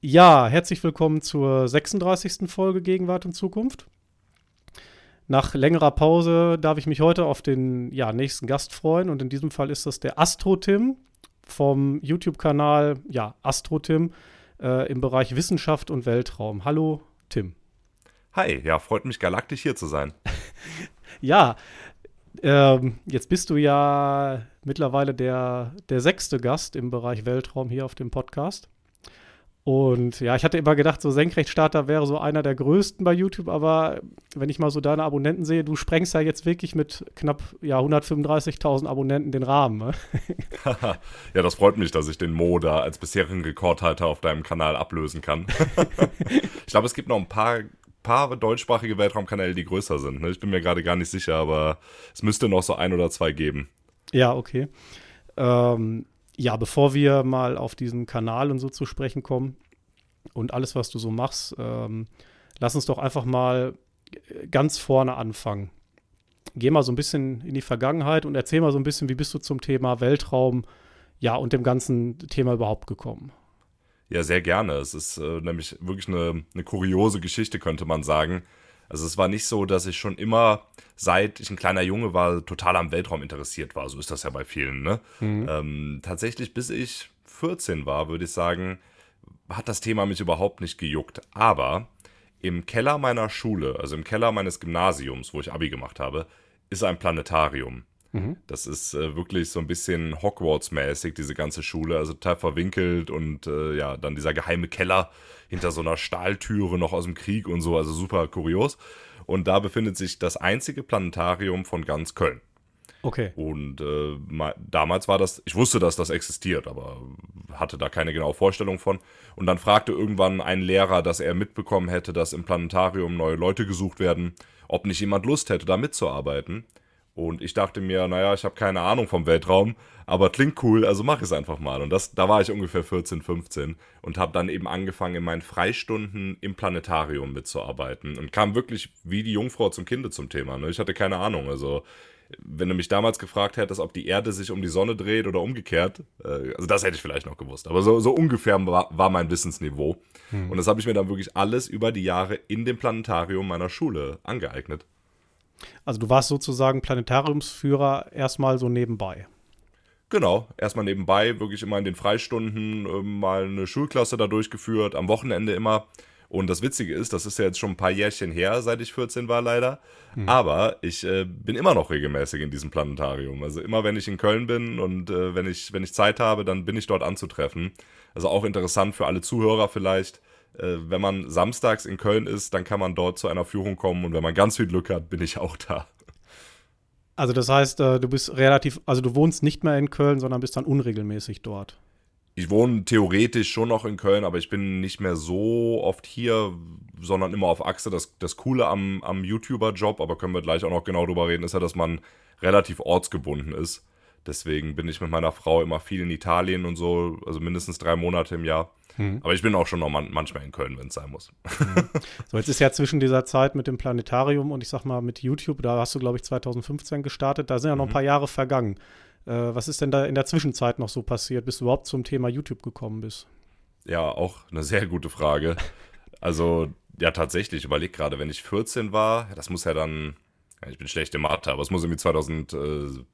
Ja, herzlich willkommen zur 36. Folge Gegenwart und Zukunft. Nach längerer Pause darf ich mich heute auf den ja, nächsten Gast freuen und in diesem Fall ist das der Astro-Tim vom YouTube-Kanal ja, Astro-Tim äh, im Bereich Wissenschaft und Weltraum. Hallo, Tim. Hi, ja, freut mich galaktisch hier zu sein. ja, ähm, jetzt bist du ja mittlerweile der, der sechste Gast im Bereich Weltraum hier auf dem Podcast. Und ja, ich hatte immer gedacht, so Senkrechtstarter wäre so einer der größten bei YouTube, aber wenn ich mal so deine Abonnenten sehe, du sprengst ja jetzt wirklich mit knapp ja, 135.000 Abonnenten den Rahmen. Ne? ja, das freut mich, dass ich den Mo da als bisherigen Rekordhalter auf deinem Kanal ablösen kann. ich glaube, es gibt noch ein paar paar deutschsprachige Weltraumkanäle, die größer sind. Ne? Ich bin mir gerade gar nicht sicher, aber es müsste noch so ein oder zwei geben. Ja, okay. Ähm, ja, bevor wir mal auf diesen Kanal und so zu sprechen kommen und alles, was du so machst, ähm, lass uns doch einfach mal ganz vorne anfangen. Geh mal so ein bisschen in die Vergangenheit und erzähl mal so ein bisschen, wie bist du zum Thema Weltraum, ja, und dem ganzen Thema überhaupt gekommen? Ja, sehr gerne. Es ist äh, nämlich wirklich eine, eine kuriose Geschichte, könnte man sagen. Also es war nicht so, dass ich schon immer, seit ich ein kleiner Junge war, total am Weltraum interessiert war. So ist das ja bei vielen. Ne? Mhm. Ähm, tatsächlich, bis ich 14 war, würde ich sagen, hat das Thema mich überhaupt nicht gejuckt. Aber im Keller meiner Schule, also im Keller meines Gymnasiums, wo ich Abi gemacht habe, ist ein Planetarium. Mhm. Das ist äh, wirklich so ein bisschen Hogwarts-mäßig, diese ganze Schule, also total verwinkelt und äh, ja, dann dieser geheime Keller hinter so einer Stahltüre noch aus dem Krieg und so, also super kurios. Und da befindet sich das einzige Planetarium von ganz Köln. Okay. Und äh, damals war das, ich wusste, dass das existiert, aber hatte da keine genaue Vorstellung von. Und dann fragte irgendwann ein Lehrer, dass er mitbekommen hätte, dass im Planetarium neue Leute gesucht werden, ob nicht jemand Lust hätte, da mitzuarbeiten. Und ich dachte mir, naja, ich habe keine Ahnung vom Weltraum, aber klingt cool, also mach es einfach mal. Und das, da war ich ungefähr 14, 15 und habe dann eben angefangen, in meinen Freistunden im Planetarium mitzuarbeiten und kam wirklich wie die Jungfrau zum Kinde zum Thema. Ne? Ich hatte keine Ahnung. Also, wenn du mich damals gefragt hättest, ob die Erde sich um die Sonne dreht oder umgekehrt, äh, also das hätte ich vielleicht noch gewusst. Aber so, so ungefähr war, war mein Wissensniveau. Hm. Und das habe ich mir dann wirklich alles über die Jahre in dem Planetarium meiner Schule angeeignet. Also du warst sozusagen Planetariumsführer erstmal so nebenbei. Genau, erstmal nebenbei, wirklich immer in den Freistunden äh, mal eine Schulklasse da durchgeführt, am Wochenende immer. Und das Witzige ist, das ist ja jetzt schon ein paar Jährchen her, seit ich 14 war leider. Mhm. Aber ich äh, bin immer noch regelmäßig in diesem Planetarium. Also immer wenn ich in Köln bin und äh, wenn, ich, wenn ich Zeit habe, dann bin ich dort anzutreffen. Also auch interessant für alle Zuhörer vielleicht. Äh, wenn man samstags in Köln ist, dann kann man dort zu einer Führung kommen und wenn man ganz viel Glück hat, bin ich auch da. Also das heißt, äh, du bist relativ, also du wohnst nicht mehr in Köln, sondern bist dann unregelmäßig dort. Ich wohne theoretisch schon noch in Köln, aber ich bin nicht mehr so oft hier, sondern immer auf Achse. Das, das Coole am, am YouTuber-Job, aber können wir gleich auch noch genau drüber reden, ist ja, dass man relativ ortsgebunden ist. Deswegen bin ich mit meiner Frau immer viel in Italien und so, also mindestens drei Monate im Jahr. Mhm. Aber ich bin auch schon noch man manchmal in Köln, wenn es sein muss. Mhm. So, jetzt ist ja zwischen dieser Zeit mit dem Planetarium und ich sag mal mit YouTube, da hast du, glaube ich, 2015 gestartet, da sind ja noch ein mhm. paar Jahre vergangen. Äh, was ist denn da in der Zwischenzeit noch so passiert, bis du überhaupt zum Thema YouTube gekommen bist? Ja, auch eine sehr gute Frage. Also, ja, tatsächlich, ich überlege gerade, wenn ich 14 war, das muss ja dann, ich bin schlecht im Mathe, aber es muss irgendwie 2008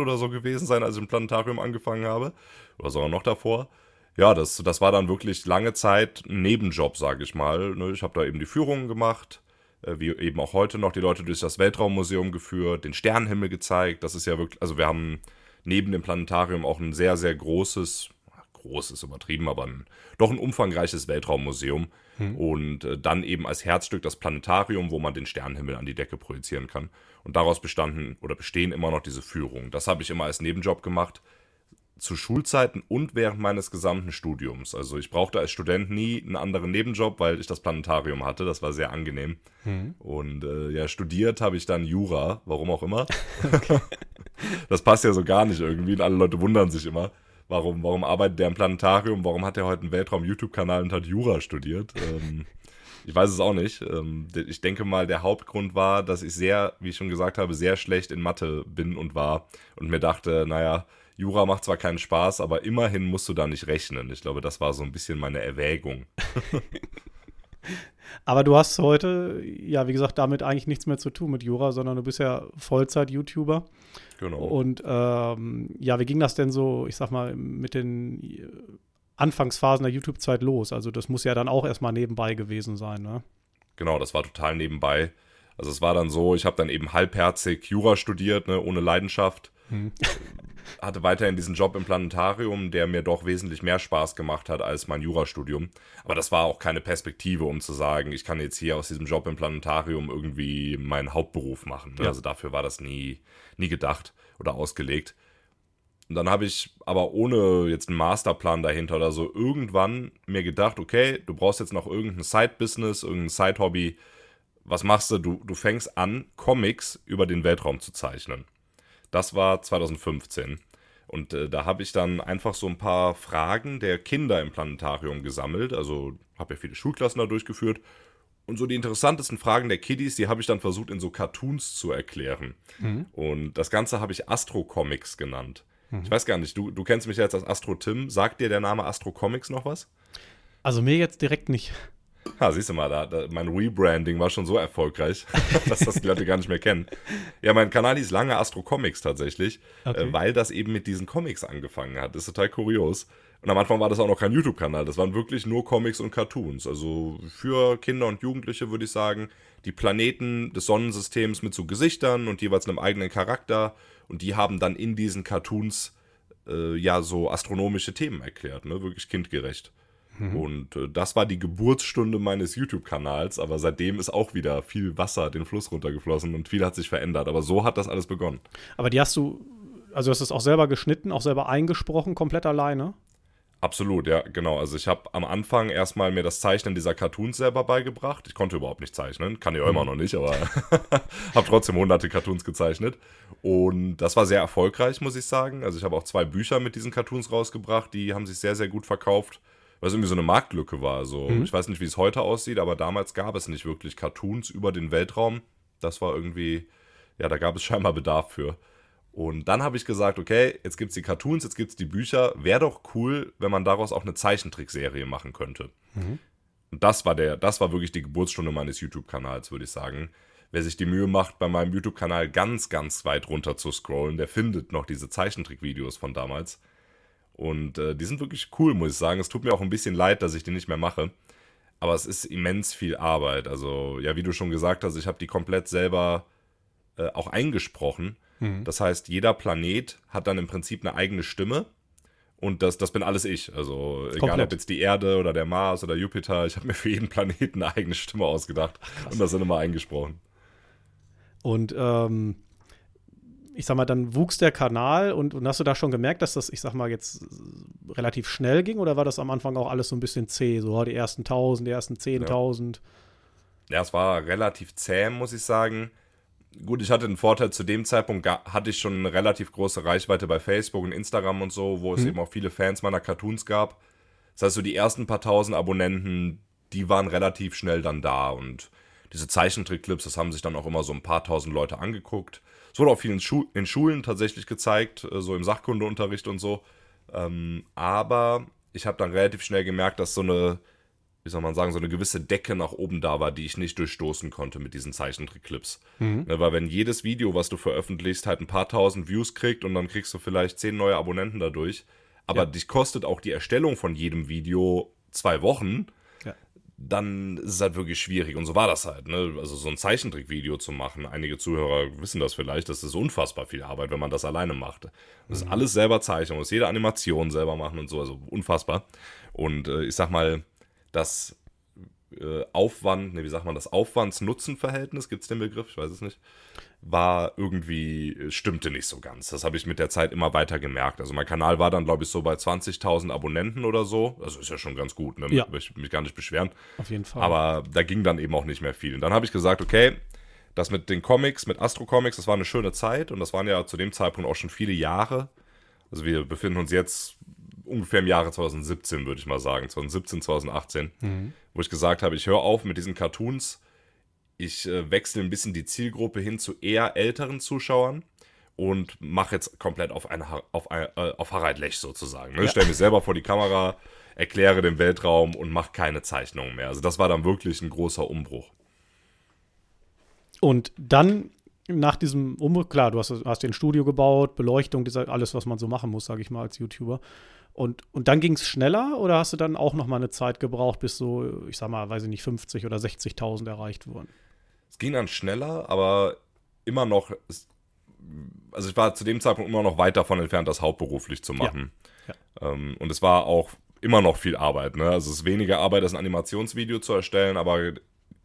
oder so gewesen sein, als ich im Planetarium angefangen habe. Oder sogar noch davor ja, das, das war dann wirklich lange Zeit ein Nebenjob, sage ich mal. Ne? Ich habe da eben die Führungen gemacht, äh, wie eben auch heute noch die Leute durch das Weltraummuseum geführt, den Sternenhimmel gezeigt. Das ist ja wirklich, also wir haben neben dem Planetarium auch ein sehr, sehr großes, großes übertrieben, aber ein, doch ein umfangreiches Weltraummuseum. Hm. Und äh, dann eben als Herzstück das Planetarium, wo man den Sternenhimmel an die Decke projizieren kann. Und daraus bestanden oder bestehen immer noch diese Führungen. Das habe ich immer als Nebenjob gemacht zu Schulzeiten und während meines gesamten Studiums. Also ich brauchte als Student nie einen anderen Nebenjob, weil ich das Planetarium hatte. Das war sehr angenehm. Mhm. Und äh, ja, studiert habe ich dann Jura, warum auch immer. das passt ja so gar nicht irgendwie. Und alle Leute wundern sich immer, warum, warum arbeitet der im Planetarium, warum hat er heute einen Weltraum-YouTube-Kanal und hat Jura studiert. Ähm, ich weiß es auch nicht. Ähm, ich denke mal, der Hauptgrund war, dass ich sehr, wie ich schon gesagt habe, sehr schlecht in Mathe bin und war und mir dachte, naja, Jura macht zwar keinen Spaß, aber immerhin musst du da nicht rechnen. Ich glaube, das war so ein bisschen meine Erwägung. aber du hast heute, ja, wie gesagt, damit eigentlich nichts mehr zu tun mit Jura, sondern du bist ja Vollzeit-YouTuber. Genau. Und ähm, ja, wie ging das denn so, ich sag mal, mit den äh, Anfangsphasen der YouTube-Zeit los? Also das muss ja dann auch erstmal nebenbei gewesen sein, ne? Genau, das war total nebenbei. Also es war dann so, ich habe dann eben halbherzig Jura studiert, ne, ohne Leidenschaft. Hm. Hatte weiterhin diesen Job im Planetarium, der mir doch wesentlich mehr Spaß gemacht hat als mein Jurastudium. Aber das war auch keine Perspektive, um zu sagen, ich kann jetzt hier aus diesem Job im Planetarium irgendwie meinen Hauptberuf machen. Ja. Also dafür war das nie, nie gedacht oder ausgelegt. Und dann habe ich aber ohne jetzt einen Masterplan dahinter oder so irgendwann mir gedacht, okay, du brauchst jetzt noch irgendein Side-Business, irgendein Side-Hobby, was machst du? du? Du fängst an, Comics über den Weltraum zu zeichnen. Das war 2015. Und äh, da habe ich dann einfach so ein paar Fragen der Kinder im Planetarium gesammelt. Also habe ja viele Schulklassen da durchgeführt. Und so die interessantesten Fragen der Kiddies, die habe ich dann versucht in so Cartoons zu erklären. Mhm. Und das Ganze habe ich Astro Comics genannt. Mhm. Ich weiß gar nicht, du, du kennst mich jetzt als Astro Tim. Sagt dir der Name Astro Comics noch was? Also mir jetzt direkt nicht. Ha, siehst du mal, da, da, mein Rebranding war schon so erfolgreich, dass das die Leute gar nicht mehr kennen. Ja, mein Kanal hieß lange Astro Comics tatsächlich, okay. äh, weil das eben mit diesen Comics angefangen hat. Das ist total kurios. Und am Anfang war das auch noch kein YouTube-Kanal, das waren wirklich nur Comics und Cartoons. Also für Kinder und Jugendliche würde ich sagen, die Planeten des Sonnensystems mit so Gesichtern und jeweils einem eigenen Charakter. Und die haben dann in diesen Cartoons äh, ja so astronomische Themen erklärt, ne? Wirklich kindgerecht. Mhm. Und äh, das war die Geburtsstunde meines YouTube-Kanals, aber seitdem ist auch wieder viel Wasser den Fluss runtergeflossen und viel hat sich verändert. Aber so hat das alles begonnen. Aber die hast du, also hast du es auch selber geschnitten, auch selber eingesprochen, komplett alleine? Absolut, ja, genau. Also ich habe am Anfang erstmal mir das Zeichnen dieser Cartoons selber beigebracht. Ich konnte überhaupt nicht zeichnen, kann ich auch immer mhm. noch nicht, aber habe trotzdem hunderte Cartoons gezeichnet. Und das war sehr erfolgreich, muss ich sagen. Also ich habe auch zwei Bücher mit diesen Cartoons rausgebracht, die haben sich sehr, sehr gut verkauft es irgendwie so eine Marktlücke war. So, mhm. ich weiß nicht, wie es heute aussieht, aber damals gab es nicht wirklich Cartoons über den Weltraum. Das war irgendwie, ja, da gab es scheinbar Bedarf für. Und dann habe ich gesagt, okay, jetzt gibt es die Cartoons, jetzt gibt es die Bücher. Wäre doch cool, wenn man daraus auch eine Zeichentrickserie machen könnte. Mhm. Und das war der, das war wirklich die Geburtsstunde meines YouTube-Kanals, würde ich sagen. Wer sich die Mühe macht, bei meinem YouTube-Kanal ganz, ganz weit runter zu scrollen, der findet noch diese Zeichentrick-Videos von damals. Und äh, die sind wirklich cool, muss ich sagen. Es tut mir auch ein bisschen leid, dass ich die nicht mehr mache. Aber es ist immens viel Arbeit. Also, ja, wie du schon gesagt hast, ich habe die komplett selber äh, auch eingesprochen. Mhm. Das heißt, jeder Planet hat dann im Prinzip eine eigene Stimme. Und das, das bin alles ich. Also, egal komplett. ob jetzt die Erde oder der Mars oder Jupiter, ich habe mir für jeden Planeten eine eigene Stimme ausgedacht. Ach, und das sind immer eingesprochen. Und ähm, ich sag mal, dann wuchs der Kanal und, und, hast du da schon gemerkt, dass das, ich sag mal, jetzt relativ schnell ging oder war das am Anfang auch alles so ein bisschen zäh? So die ersten 1000, die ersten 10.000? Ja. ja, es war relativ zäh, muss ich sagen. Gut, ich hatte den Vorteil, zu dem Zeitpunkt hatte ich schon eine relativ große Reichweite bei Facebook und Instagram und so, wo es mhm. eben auch viele Fans meiner Cartoons gab. Das heißt, so die ersten paar tausend Abonnenten, die waren relativ schnell dann da und diese Zeichentrickclips, das haben sich dann auch immer so ein paar tausend Leute angeguckt. Es wurde auch viel in, Schu in Schulen tatsächlich gezeigt, äh, so im Sachkundeunterricht und so. Ähm, aber ich habe dann relativ schnell gemerkt, dass so eine, wie soll man sagen, so eine gewisse Decke nach oben da war, die ich nicht durchstoßen konnte mit diesen Zeichentrickclips. Mhm. Ne, weil wenn jedes Video, was du veröffentlichst, halt ein paar tausend Views kriegt und dann kriegst du vielleicht zehn neue Abonnenten dadurch, aber ja. dich kostet auch die Erstellung von jedem Video zwei Wochen, dann ist es halt wirklich schwierig. Und so war das halt. Ne? Also so ein Zeichentrickvideo zu machen, einige Zuhörer wissen das vielleicht, das ist unfassbar viel Arbeit, wenn man das alleine macht. Das ist mhm. alles selber zeichnen, muss jede Animation selber machen und so, also unfassbar. Und äh, ich sag mal, das äh, Aufwand, ne, wie sagt man das, Aufwands-Nutzen-Verhältnis, gibt es den Begriff? Ich weiß es nicht war irgendwie, äh, stimmte nicht so ganz. Das habe ich mit der Zeit immer weiter gemerkt. Also mein Kanal war dann, glaube ich, so bei 20.000 Abonnenten oder so. Also ist ja schon ganz gut, ne? Ja. Ich mich gar nicht beschweren. Auf jeden Fall. Aber da ging dann eben auch nicht mehr viel. Und dann habe ich gesagt, okay, das mit den Comics, mit Astro Comics, das war eine schöne Zeit und das waren ja zu dem Zeitpunkt auch schon viele Jahre. Also wir befinden uns jetzt ungefähr im Jahre 2017, würde ich mal sagen, 2017, 2018, mhm. wo ich gesagt habe, ich höre auf mit diesen Cartoons ich äh, wechsle ein bisschen die Zielgruppe hin zu eher älteren Zuschauern und mache jetzt komplett auf, eine, auf, ein, äh, auf Harald Lech sozusagen. Ne? Ja. Stelle mich selber vor die Kamera, erkläre den Weltraum und mache keine Zeichnungen mehr. Also das war dann wirklich ein großer Umbruch. Und dann nach diesem Umbruch, klar, du hast, hast den Studio gebaut, Beleuchtung, alles, was man so machen muss, sage ich mal, als YouTuber. Und, und dann ging es schneller oder hast du dann auch noch mal eine Zeit gebraucht, bis so, ich sag mal, weiß ich nicht, 50 oder 60.000 erreicht wurden? Es ging dann schneller, aber immer noch, also ich war zu dem Zeitpunkt immer noch weit davon entfernt, das hauptberuflich zu machen. Ja. Ja. Ähm, und es war auch immer noch viel Arbeit. Ne? Also es ist weniger Arbeit, das ein Animationsvideo zu erstellen, aber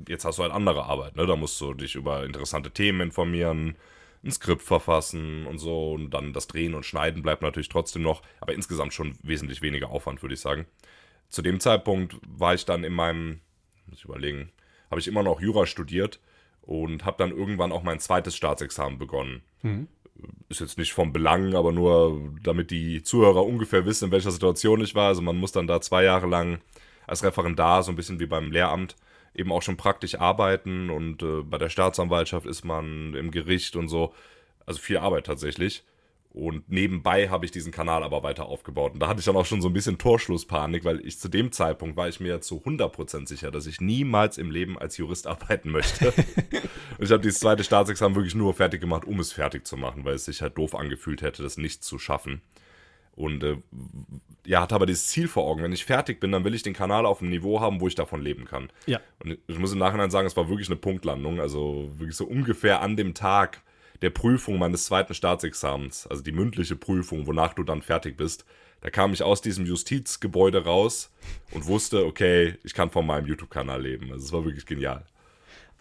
jetzt hast du halt andere Arbeit. Ne? Da musst du dich über interessante Themen informieren, ein Skript verfassen und so. Und dann das Drehen und Schneiden bleibt natürlich trotzdem noch, aber insgesamt schon wesentlich weniger Aufwand, würde ich sagen. Zu dem Zeitpunkt war ich dann in meinem, muss ich überlegen, habe ich immer noch Jura studiert und habe dann irgendwann auch mein zweites Staatsexamen begonnen. Mhm. Ist jetzt nicht vom Belang, aber nur damit die Zuhörer ungefähr wissen, in welcher Situation ich war. Also man muss dann da zwei Jahre lang als Referendar, so ein bisschen wie beim Lehramt, eben auch schon praktisch arbeiten und äh, bei der Staatsanwaltschaft ist man im Gericht und so. Also viel Arbeit tatsächlich. Und nebenbei habe ich diesen Kanal aber weiter aufgebaut. Und da hatte ich dann auch schon so ein bisschen Torschlusspanik, weil ich zu dem Zeitpunkt war ich mir zu 100% sicher, dass ich niemals im Leben als Jurist arbeiten möchte. und ich habe dieses zweite Staatsexamen wirklich nur fertig gemacht, um es fertig zu machen, weil es sich halt doof angefühlt hätte, das nicht zu schaffen. Und äh, ja, hatte aber dieses Ziel vor Augen. Wenn ich fertig bin, dann will ich den Kanal auf einem Niveau haben, wo ich davon leben kann. Ja. Und ich muss im Nachhinein sagen, es war wirklich eine Punktlandung. Also wirklich so ungefähr an dem Tag der Prüfung meines zweiten Staatsexamens, also die mündliche Prüfung, wonach du dann fertig bist. Da kam ich aus diesem Justizgebäude raus und wusste, okay, ich kann von meinem YouTube-Kanal leben. Also es war wirklich genial.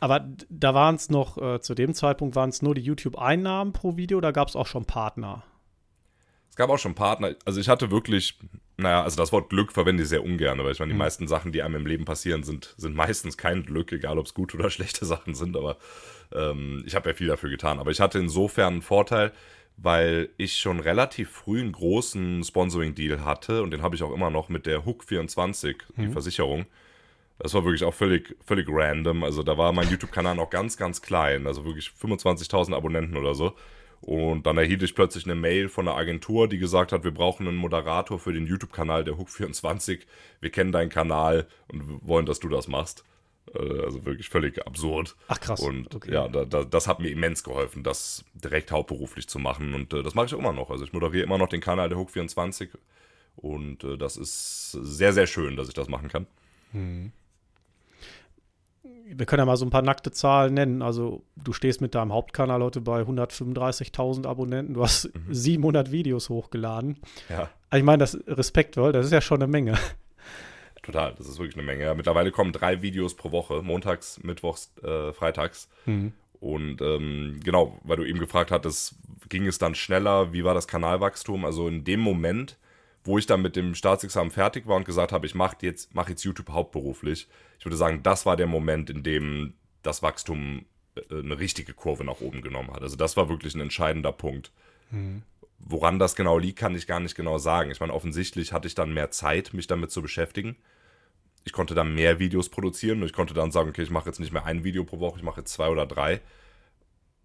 Aber da waren es noch, äh, zu dem Zeitpunkt waren es nur die YouTube-Einnahmen pro Video oder gab es auch schon Partner? Es gab auch schon Partner, also ich hatte wirklich, naja, also das Wort Glück verwende ich sehr ungern, weil ich meine, die mhm. meisten Sachen, die einem im Leben passieren, sind, sind meistens kein Glück, egal ob es gute oder schlechte Sachen sind, aber ähm, ich habe ja viel dafür getan. Aber ich hatte insofern einen Vorteil, weil ich schon relativ früh einen großen Sponsoring-Deal hatte und den habe ich auch immer noch mit der Hook 24, mhm. die Versicherung. Das war wirklich auch völlig, völlig random. Also da war mein YouTube-Kanal noch ganz, ganz klein, also wirklich 25.000 Abonnenten oder so. Und dann erhielt ich plötzlich eine Mail von einer Agentur, die gesagt hat, wir brauchen einen Moderator für den YouTube-Kanal der Hook24. Wir kennen deinen Kanal und wollen, dass du das machst. Äh, also wirklich völlig absurd. Ach krass. Und okay. ja, da, da, das hat mir immens geholfen, das direkt hauptberuflich zu machen. Und äh, das mache ich auch immer noch. Also ich moderiere immer noch den Kanal der Hook24. Und äh, das ist sehr, sehr schön, dass ich das machen kann. Hm wir können ja mal so ein paar nackte Zahlen nennen. Also du stehst mit deinem Hauptkanal heute bei 135.000 Abonnenten. Du hast mhm. 700 Videos hochgeladen. Ja. Also ich meine, das respektvoll, das ist ja schon eine Menge. Total, das ist wirklich eine Menge. Mittlerweile kommen drei Videos pro Woche, montags, mittwochs, äh, freitags. Mhm. Und ähm, genau, weil du eben gefragt hattest, ging es dann schneller? Wie war das Kanalwachstum? Also in dem Moment, wo ich dann mit dem Staatsexamen fertig war und gesagt habe, ich mache jetzt, mach jetzt YouTube hauptberuflich. Ich würde sagen, das war der Moment, in dem das Wachstum äh, eine richtige Kurve nach oben genommen hat. Also das war wirklich ein entscheidender Punkt. Mhm. Woran das genau liegt, kann ich gar nicht genau sagen. Ich meine, offensichtlich hatte ich dann mehr Zeit, mich damit zu beschäftigen. Ich konnte dann mehr Videos produzieren und ich konnte dann sagen, okay, ich mache jetzt nicht mehr ein Video pro Woche, ich mache jetzt zwei oder drei.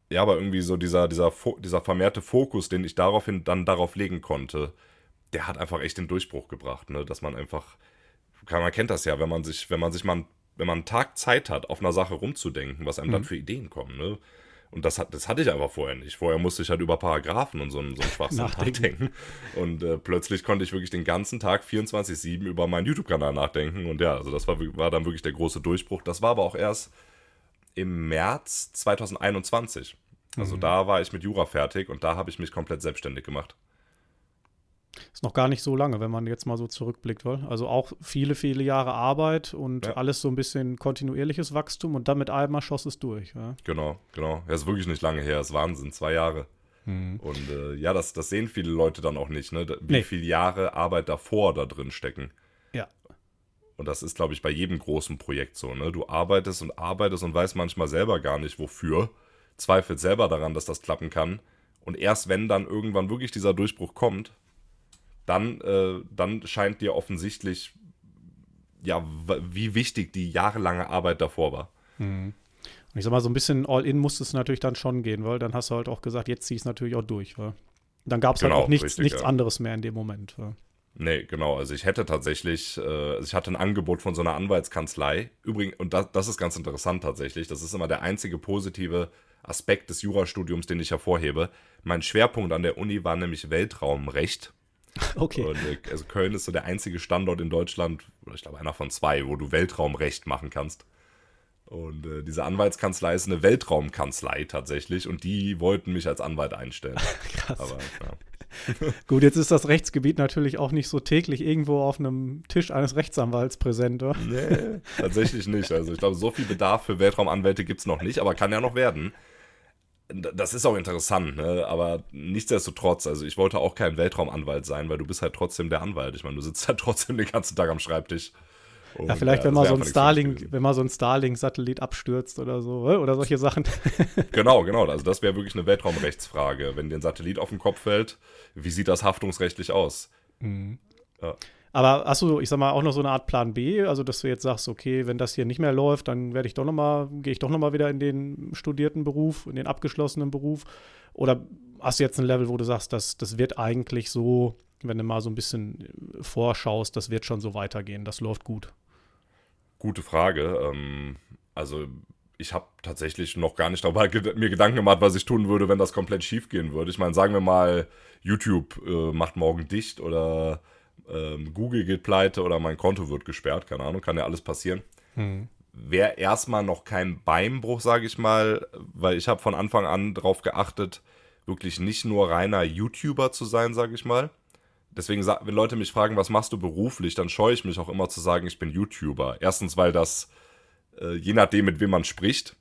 Ja, aber irgendwie so dieser, dieser, dieser vermehrte Fokus, den ich daraufhin dann darauf legen konnte, der hat einfach echt den Durchbruch gebracht, ne? Dass man einfach, man kennt das ja, wenn man sich, wenn man sich mal, wenn man einen Tag Zeit hat, auf einer Sache rumzudenken, was einem mhm. dann für Ideen kommen, ne? Und das, hat, das hatte ich einfach vorher nicht. Vorher musste ich halt über Paragraphen und so einen, so einen Schwachsinn nachdenken. Und äh, plötzlich konnte ich wirklich den ganzen Tag 24-7 über meinen YouTube-Kanal nachdenken. Und ja, also das war, war dann wirklich der große Durchbruch. Das war aber auch erst im März 2021. Also mhm. da war ich mit Jura fertig und da habe ich mich komplett selbstständig gemacht. Ist noch gar nicht so lange, wenn man jetzt mal so zurückblickt. Wohl. Also auch viele, viele Jahre Arbeit und ja. alles so ein bisschen kontinuierliches Wachstum und dann mit einmal schoss es durch. Ja? Genau, genau. Ja, ist wirklich nicht lange her, ist Wahnsinn, zwei Jahre. Mhm. Und äh, ja, das, das sehen viele Leute dann auch nicht, ne? wie nee. viele Jahre Arbeit davor da drin stecken. Ja. Und das ist, glaube ich, bei jedem großen Projekt so. Ne? Du arbeitest und arbeitest und weißt manchmal selber gar nicht, wofür. Zweifelt selber daran, dass das klappen kann. Und erst wenn dann irgendwann wirklich dieser Durchbruch kommt, dann, äh, dann scheint dir offensichtlich, ja, wie wichtig die jahrelange Arbeit davor war. Mhm. Und ich sag mal, so ein bisschen All-In musste es natürlich dann schon gehen, weil dann hast du halt auch gesagt, jetzt zieh ich es natürlich auch durch. Weil dann gab es halt Genau, auch nichts, richtig, nichts ja. anderes mehr in dem Moment. Weil. Nee, genau. Also ich hätte tatsächlich, äh, also ich hatte ein Angebot von so einer Anwaltskanzlei. Übrigens, und das, das ist ganz interessant tatsächlich. Das ist immer der einzige positive Aspekt des Jurastudiums, den ich hervorhebe. Mein Schwerpunkt an der Uni war nämlich Weltraumrecht. Okay. Und, äh, also Köln ist so der einzige Standort in Deutschland, oder ich glaube einer von zwei, wo du Weltraumrecht machen kannst. Und äh, diese Anwaltskanzlei ist eine Weltraumkanzlei tatsächlich und die wollten mich als Anwalt einstellen. Krass. Aber ja. Gut, jetzt ist das Rechtsgebiet natürlich auch nicht so täglich irgendwo auf einem Tisch eines Rechtsanwalts präsent, oder? Nee, tatsächlich nicht. Also ich glaube, so viel Bedarf für Weltraumanwälte gibt es noch nicht, aber kann ja noch werden. Das ist auch interessant, ne? aber nichtsdestotrotz, also ich wollte auch kein Weltraumanwalt sein, weil du bist halt trotzdem der Anwalt. Ich meine, du sitzt halt trotzdem den ganzen Tag am Schreibtisch. Und, Ja, vielleicht, ja, wenn das mal so ein Starlink, wenn mal so ein Starlink-Satellit abstürzt oder so, oder solche Sachen. Genau, genau. Also das wäre wirklich eine Weltraumrechtsfrage. Wenn dir ein Satellit auf den Kopf fällt, wie sieht das haftungsrechtlich aus? Ja. Aber hast du, ich sag mal, auch noch so eine Art Plan B, also dass du jetzt sagst, okay, wenn das hier nicht mehr läuft, dann werde ich doch noch mal, gehe ich doch noch mal wieder in den studierten Beruf, in den abgeschlossenen Beruf? Oder hast du jetzt ein Level, wo du sagst, das, das wird eigentlich so, wenn du mal so ein bisschen äh, vorschaust, das wird schon so weitergehen, das läuft gut. Gute Frage. Ähm, also ich habe tatsächlich noch gar nicht darüber mir Gedanken gemacht, was ich tun würde, wenn das komplett schief gehen würde. Ich meine, sagen wir mal, YouTube äh, macht morgen dicht oder ähm, Google geht pleite oder mein Konto wird gesperrt, keine Ahnung, kann ja alles passieren. Wäre erstmal noch kein Beinbruch, sage ich mal, weil ich habe von Anfang an darauf geachtet, wirklich nicht nur reiner YouTuber zu sein, sage ich mal. Deswegen, wenn Leute mich fragen, was machst du beruflich, dann scheue ich mich auch immer zu sagen, ich bin YouTuber. Erstens, weil das, äh, je nachdem, mit wem man spricht,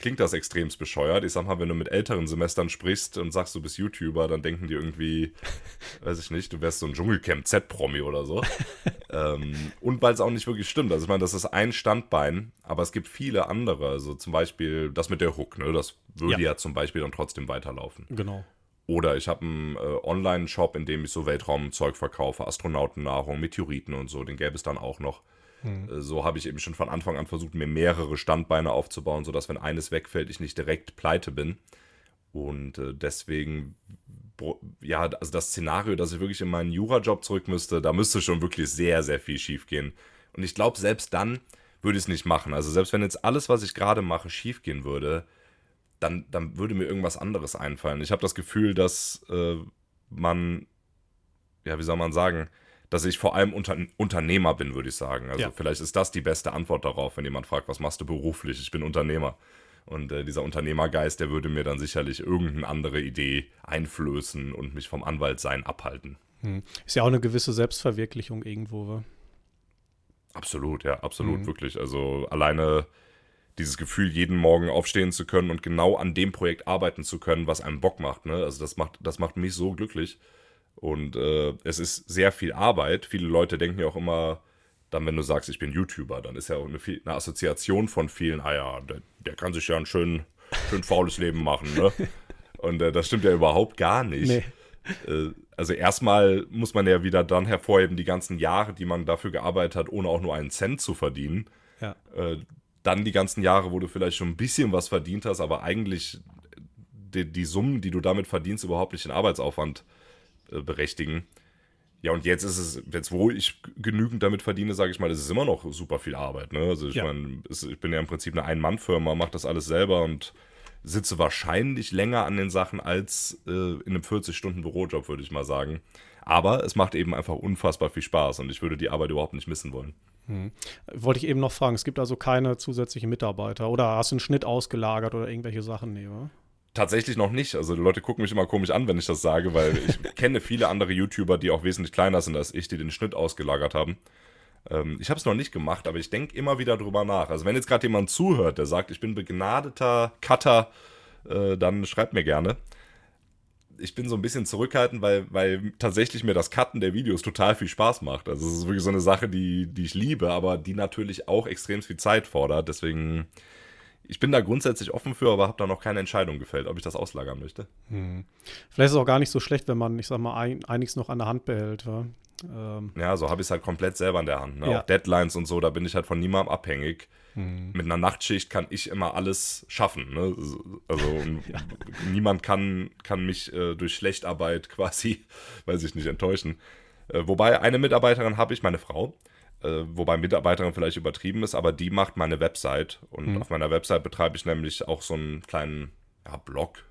klingt das extremst bescheuert. Ich sag mal, wenn du mit älteren Semestern sprichst und sagst, du bist YouTuber, dann denken die irgendwie, weiß ich nicht, du wärst so ein Dschungelcamp Z-Promi oder so. ähm, und weil es auch nicht wirklich stimmt. Also ich meine, das ist ein Standbein, aber es gibt viele andere. Also zum Beispiel das mit der Hook, ne? Das würde ja, Ja. zum Beispiel dann trotzdem weiterlaufen. Genau. Oder ich habe einen äh, Online-Shop, in dem ich so Weltraumzeug verkaufe, Astronautennahrung, Meteoriten und so, den gäbe es dann auch noch. Äh, so habe ich eben schon von Anfang an versucht, mir mehrere Standbeine aufzubauen, sodass, wenn eines wegfällt, ich nicht direkt pleite bin. Und äh, deswegen, ja, also das Szenario, dass ich wirklich in meinen Jurajob zurück müsste, da müsste schon wirklich sehr, sehr viel schief gehen. Und ich glaube, selbst dann würde ich es nicht machen. Also selbst wenn jetzt alles, was ich gerade mache, schief gehen würde, dann, dann würde mir irgendwas anderes einfallen. Ich habe das Gefühl, dass äh, man, ja, wie soll man sagen, dass ich vor allem Unter Unternehmer bin, würde ich sagen. Also Ja. vielleicht ist das die beste Antwort darauf, wenn jemand fragt, was machst du beruflich? Ich bin Unternehmer. Und äh, dieser Unternehmergeist, der würde mir dann sicherlich irgendeine andere Idee einflößen und mich vom Anwaltsein abhalten. Hm. Ist ja auch eine gewisse Selbstverwirklichung irgendwo. wa? Absolut, ja, absolut, Mhm. wirklich. Also alleine dieses Gefühl, jeden Morgen aufstehen zu können und genau an dem Projekt arbeiten zu können, was einem Bock macht. Ne? Also das macht, das macht mich so glücklich. Und äh, es ist sehr viel Arbeit. Viele Leute denken ja auch immer, dann wenn du sagst, ich bin YouTuber, dann ist ja auch eine, eine Assoziation von vielen, ah ja, der, der kann sich ja ein schön, schön faules Leben machen. Ne? Und äh, das stimmt ja überhaupt gar nicht. Nee. Äh, also erstmal muss man ja wieder dann hervorheben, die ganzen Jahre, die man dafür gearbeitet hat, ohne auch nur einen Cent zu verdienen. Ja. Äh, dann die ganzen Jahre, wo du vielleicht schon ein bisschen was verdient hast, aber eigentlich die, die Summen, die du damit verdienst, überhaupt nicht den Arbeitsaufwand äh, berechtigen. Ja, und jetzt ist es, jetzt wo ich genügend damit verdiene, sage ich mal, ist es immer noch super viel Arbeit. Ne? Also ich Ja. meine, ich bin ja im Prinzip eine Ein-Mann-Firma, mache das alles selber und sitze wahrscheinlich länger an den Sachen als äh, in einem 40-Stunden-Bürojob, würde ich mal sagen. Aber es macht eben einfach unfassbar viel Spaß und ich würde die Arbeit überhaupt nicht missen wollen. Wollte ich eben noch fragen, es gibt also keine zusätzlichen Mitarbeiter oder hast du einen Schnitt ausgelagert oder irgendwelche Sachen? Nee, wa? Tatsächlich noch nicht. Also die Leute gucken mich immer komisch an, wenn ich das sage, weil ich kenne viele andere YouTuber, die auch wesentlich kleiner sind als ich, die den Schnitt ausgelagert haben. Ähm, ich habe es noch nicht gemacht, aber ich denke immer wieder drüber nach. Also wenn jetzt gerade jemand zuhört, der sagt, ich bin begnadeter Cutter, äh, dann schreibt mir gerne. Ich bin so ein bisschen zurückhaltend, weil, weil tatsächlich mir das Cutten der Videos total viel Spaß macht. Also es ist wirklich so eine Sache, die, die ich liebe, aber die natürlich auch extrem viel Zeit fordert. Deswegen, ich bin da grundsätzlich offen für, aber habe da noch keine Entscheidung gefällt, ob ich das auslagern möchte. Vielleicht ist es auch gar nicht so schlecht, wenn man, ich sag mal, ein, einiges noch an der Hand behält. Ähm, ja, so habe ich es halt komplett selber in der Hand. Ne? Ja. Auch Deadlines und so, da bin ich halt von niemandem abhängig. Mhm. Mit einer Nachtschicht kann ich immer alles schaffen. Ne? Also ja. niemand kann, kann mich äh, durch Schlechtarbeit quasi, weiß ich nicht, enttäuschen. Äh, wobei eine Mitarbeiterin habe ich, meine Frau, äh, wobei Mitarbeiterin vielleicht übertrieben ist, aber die macht meine Website. Und mhm. auf meiner Website betreibe ich nämlich auch so einen kleinen ja, Blog.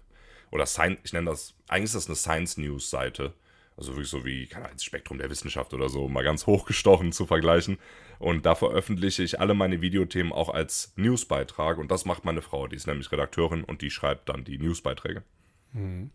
Oder Science, ich nenne das, eigentlich ist das eine Science News Seite. Also wirklich so wie, keine Ahnung, das Spektrum der Wissenschaft oder so, mal ganz hochgestochen zu vergleichen. Und da veröffentliche ich alle meine Videothemen auch als Newsbeitrag. Und das macht meine Frau, die ist nämlich Redakteurin und die schreibt dann die Newsbeiträge. Mhm.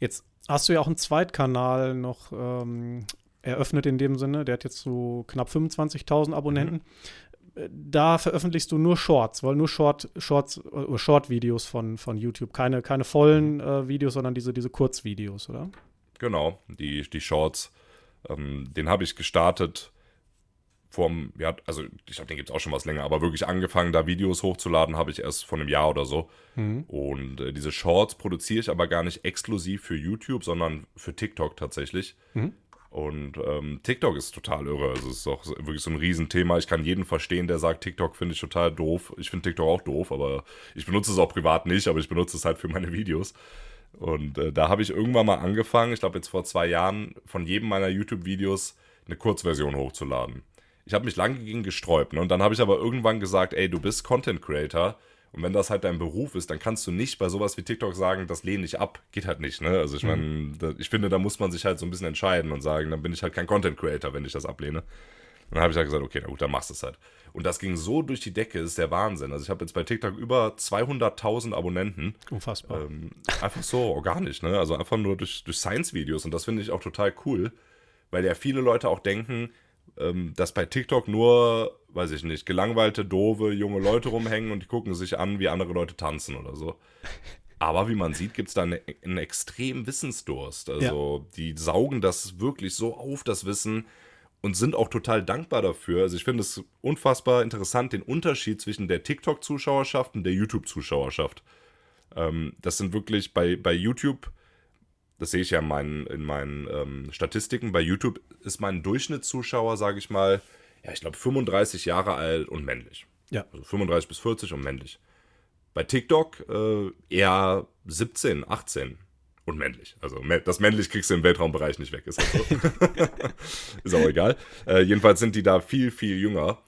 Jetzt hast du ja auch einen Zweitkanal noch ähm, eröffnet in dem Sinne. Der hat jetzt so knapp 25.000 Abonnenten. Mhm. Da veröffentlichst du nur Shorts, weil nur Short, Shorts, äh, Short-Videos von, von YouTube. Keine, keine vollen äh, Videos, sondern diese, diese Kurzvideos, oder? Genau, die, die Shorts. Ähm, den habe ich gestartet vom, ja, also ich glaube, den gibt es auch schon was länger, aber wirklich angefangen, da Videos hochzuladen, habe ich erst vor einem Jahr oder so. Mhm. Und äh, diese Shorts produziere ich aber gar nicht exklusiv für YouTube, sondern für TikTok tatsächlich. Mhm. Und ähm, TikTok ist total irre. Also es ist auch wirklich so ein Riesenthema. Ich kann jeden verstehen, der sagt, TikTok finde ich total doof. Ich finde TikTok auch doof, aber ich benutze es auch privat nicht, aber ich benutze es halt für meine Videos. Und äh, da habe ich irgendwann mal angefangen, ich glaube jetzt vor zwei Jahren, von jedem meiner YouTube-Videos eine Kurzversion hochzuladen. Ich habe mich lange gegen gesträubt. Ne? Und dann habe ich aber irgendwann gesagt, ey, du bist Content Creator und wenn das halt dein Beruf ist, dann kannst du nicht bei sowas wie TikTok sagen, das lehne ich ab. Geht halt nicht, ne? Also ich meine, mhm. ich finde, da muss man sich halt so ein bisschen entscheiden und sagen, dann bin ich halt kein Content Creator, wenn ich das ablehne. Und dann habe ich halt gesagt, okay, na gut, dann machst du es halt. Und das ging so durch die Decke, ist der Wahnsinn. Also ich habe jetzt bei TikTok über 200.000 Abonnenten. Unfassbar. Ähm, einfach so organisch, ne? Also einfach nur durch, durch Science-Videos. Und das finde ich auch total cool, weil ja viele Leute auch denken, ähm, dass bei TikTok nur, weiß ich nicht, gelangweilte, doofe, junge Leute rumhängen und die gucken sich an, wie andere Leute tanzen oder so. Aber wie man sieht, gibt es da eine, einen extremen Wissensdurst. Also ja. die saugen das wirklich so auf, das Wissen, und sind auch total dankbar dafür. Also ich finde es unfassbar interessant, den Unterschied zwischen der TikTok-Zuschauerschaft und der YouTube-Zuschauerschaft. Ähm, das sind wirklich bei, bei YouTube das sehe ich ja in meinen, in meinen ähm, Statistiken. Bei YouTube ist mein Durchschnittszuschauer, sage ich mal, ja, ich glaube 35 Jahre alt und männlich. Ja. Also 35 bis 40 und männlich. Bei TikTok äh, eher 17, 18 und männlich. Also das männlich kriegst du im Weltraumbereich nicht weg, ist das so. ist auch egal. Äh, jedenfalls sind die da viel, viel jünger.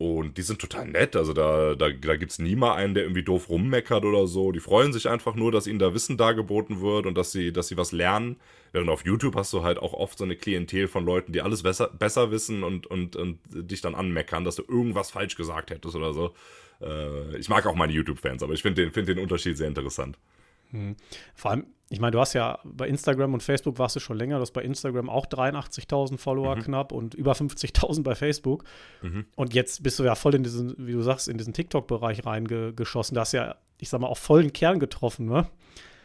Und die sind total nett. Also da, da, da gibt es nie mal einen, der irgendwie doof rummeckert oder so. Die freuen sich einfach nur, dass ihnen da Wissen dargeboten wird und dass sie, dass sie was lernen. Während auf YouTube hast du halt auch oft so eine Klientel von Leuten, die alles besser, besser wissen und, und, und dich dann anmeckern, dass du irgendwas falsch gesagt hättest oder so. Äh, ich mag auch meine YouTube-Fans, aber ich finde den, find den Unterschied sehr interessant. Hm. Vor allem, ich meine, du hast ja bei Instagram und Facebook warst du schon länger, du hast bei Instagram auch 83.000 Follower mhm. knapp und über 50.000 bei Facebook. Mhm. Und jetzt bist du ja voll in diesen, wie du sagst, in diesen TikTok-Bereich reingeschossen. Da hast ja, ich sag mal, auch vollen Kern getroffen, ne?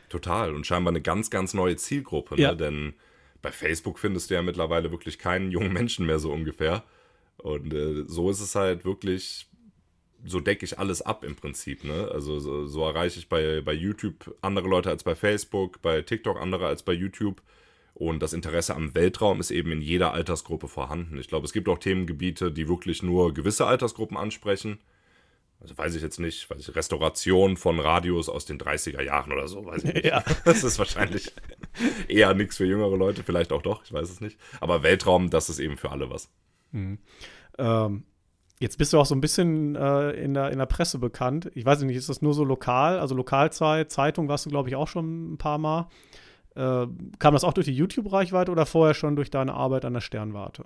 Total. Und scheinbar eine ganz, ganz neue Zielgruppe, ne? Ja. Denn bei Facebook findest du ja mittlerweile wirklich keinen jungen Menschen mehr so ungefähr. Und äh, so ist es halt wirklich so decke ich alles ab im Prinzip. Ne? Also so, so, erreiche ich bei, bei YouTube andere Leute als bei Facebook, bei TikTok andere als bei YouTube. Und das Interesse am Weltraum ist eben in jeder Altersgruppe vorhanden. Ich glaube, es gibt auch Themengebiete, die wirklich nur gewisse Altersgruppen ansprechen. Also weiß ich jetzt nicht, weiß ich, Restauration von Radios aus den 30er Jahren oder so, weiß ich nicht. Ja. Das ist wahrscheinlich eher nichts für jüngere Leute, vielleicht auch doch, ich weiß es nicht. Aber Weltraum, das ist eben für alle was. Mhm. Ähm, Jetzt bist du auch so ein bisschen äh, in, der, in der Presse bekannt. Ich weiß nicht, ist das nur so lokal? Also Lokalzeit, Zeitung warst du, glaube ich, auch schon ein paar Mal. Äh, kam das auch durch die YouTube-Reichweite oder vorher schon durch deine Arbeit an der Sternwarte?